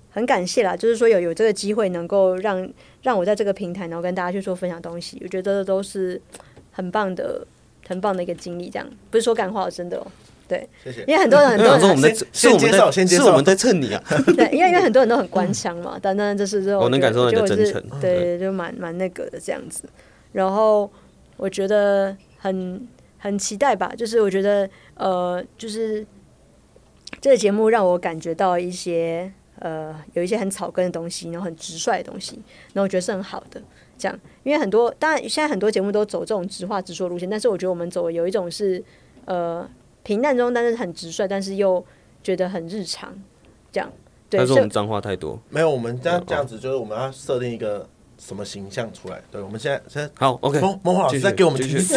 很感谢啦，就是说有有这个机会能够让让我在这个平台，然后跟大家去做分享东西，我觉得都是 很棒的、很棒的一个经历。这样不是说干话，真的哦，对，谢谢。因为很多人很多人说我们在是我们在是我们在蹭你啊，对，因为因为很多人都很官腔嘛，但但就是这种我能感受到你的真诚，对，就蛮蛮那个的这样子，然后。我觉得很很期待吧，就是我觉得呃，就是这个节目让我感觉到一些呃，有一些很草根的东西，然后很直率的东西，然后我觉得是很好的。这样，因为很多当然现在很多节目都走这种直话直说路线，但是我觉得我们走的有一种是呃平淡中，但是很直率，但是又觉得很日常。这样，对，但是我们脏话太多，没有，我们这样这样子就是我们要设定一个。什么形象出来？对，我们现在现在好，OK。梦梦老师在给我们提示，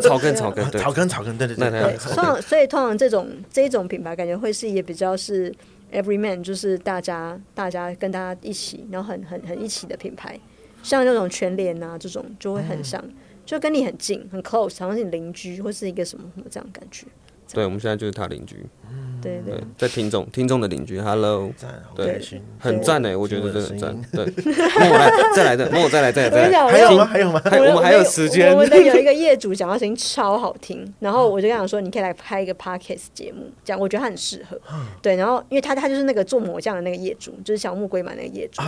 草根草根，草根 草根，对对对。通常所以通常这种这种品牌感觉会是也比较是 everyman，就是大家大家跟大家一起，然后很很很一起的品牌，像那种全联啊这种就会很像，就跟你很近很 close，好像是你邻居或是一个什么什么这样感觉。对，我们现在就是他邻居。对对，在听众听众的邻居，Hello，对，很赞哎，我觉得真的很赞。对，那我来再来的，那我再来再来再来。还有吗？还有吗？还有我们还有时间。我们的有一个业主讲话声音超好听，然后我就跟他说，你可以来拍一个 Podcast 节目，这样我觉得他很适合。对，然后因为他他就是那个做抹酱的那个业主，就是小木龟嘛那个业主。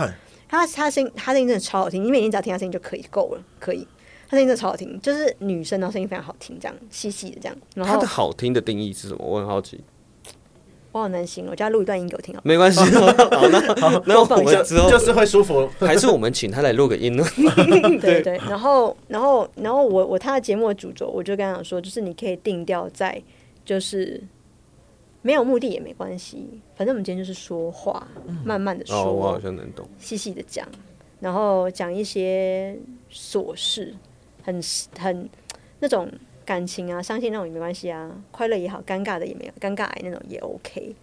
他他声音他声音真的超好听，你每天只要听他声音就可以够了，可以。他声音真的超好听，就是女生的声音非常好听，这样细细的这样。然后他的好听的定义是什么？我很好奇。我好难行，我叫他录一段音给我听好。没关系，好，那 好，那我们之后就是会舒服，还是我们请他来录个音呢？对对，然后然后然后我我他的节目的主轴，我就跟他讲说，就是你可以定调在，就是没有目的也没关系，反正我们今天就是说话，慢慢的说，哦，我好像能懂，细细的讲，然后讲一些琐事，很很那种。感情啊，伤心那种也没关系啊，快乐也好，尴尬的也没有，尴尬癌那种也 OK。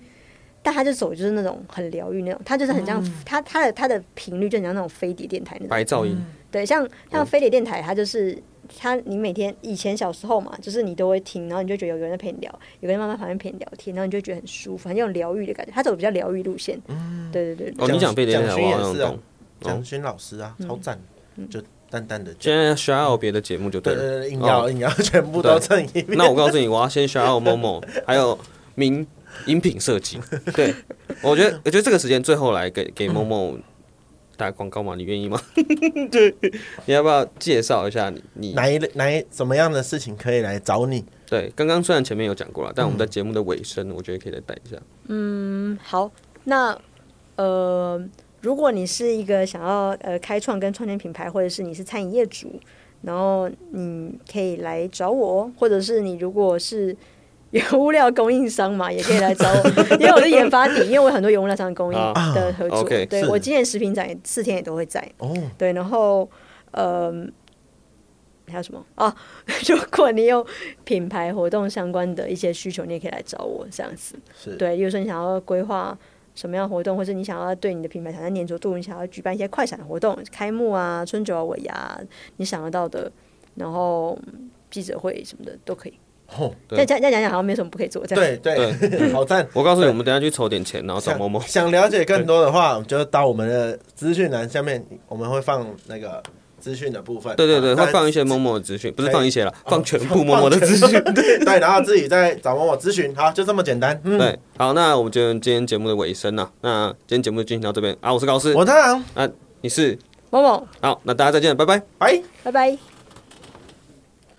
但他就走就是那种很疗愈那种，他就是很像、嗯、他他的他的频率就很像那种飞碟电台那种白噪音。对，像像飞碟电台，他就是他你每天以前小时候嘛，就是你都会听，然后你就觉得有个人在陪你聊，有个人慢慢旁边陪你聊天，然后你就觉得很舒服，很有疗愈的感觉。他走比较疗愈路线。嗯，对对对。哦，你讲飞碟电台，我好像懂。蒋勋老师啊，超赞，就。淡淡的，现在 shout out 别的节目就对了，硬要硬要全部都蹭一遍。那我告诉你，我要先 shout out Momo，还有名饮品设计。对，我觉得我觉得这个时间最后来给给 Momo 打广告嘛，你愿意吗？对，你要不要介绍一下你你哪一哪一什么样的事情可以来找你？对，刚刚虽然前面有讲过了，但我们在节目的尾声，我觉得可以再带一下。嗯，好，那呃。如果你是一个想要呃开创跟创建品牌，或者是你是餐饮业主，然后你可以来找我，或者是你如果是原物料供应商嘛，也可以来找我，因为我是研发底，因为我有很多原 物料商供应的合作。啊、对我今年食品展四天也都会在。哦，对，然后呃还有什么啊？如果你有品牌活动相关的一些需求，你也可以来找我这样子。是对，比如说你想要规划。什么样的活动，或者你想要对你的品牌产生粘着度，你想要举办一些快闪活动，开幕啊、春酒啊、尾牙，你想得到的，然后记者会什么的都可以。哦，再再再讲讲，好像没什么不可以做。这样对对，对 好赞！我告诉你，我们等下去筹点钱，然后找 Momo。想了解更多的话，就到我们的资讯栏下面，我们会放那个。资讯的部分，对对对，会放一些 Momo 的资讯，不是放一些了，放全部 Momo 的资讯，对对，然后自己再找 Momo 咨询，好，就这么简单。对，好，那我们就今天节目的尾声了，那今天节目就进行到这边。啊，我是高斯，我太郎，啊，你是。Momo，好，那大家再见，拜拜，拜，拜拜。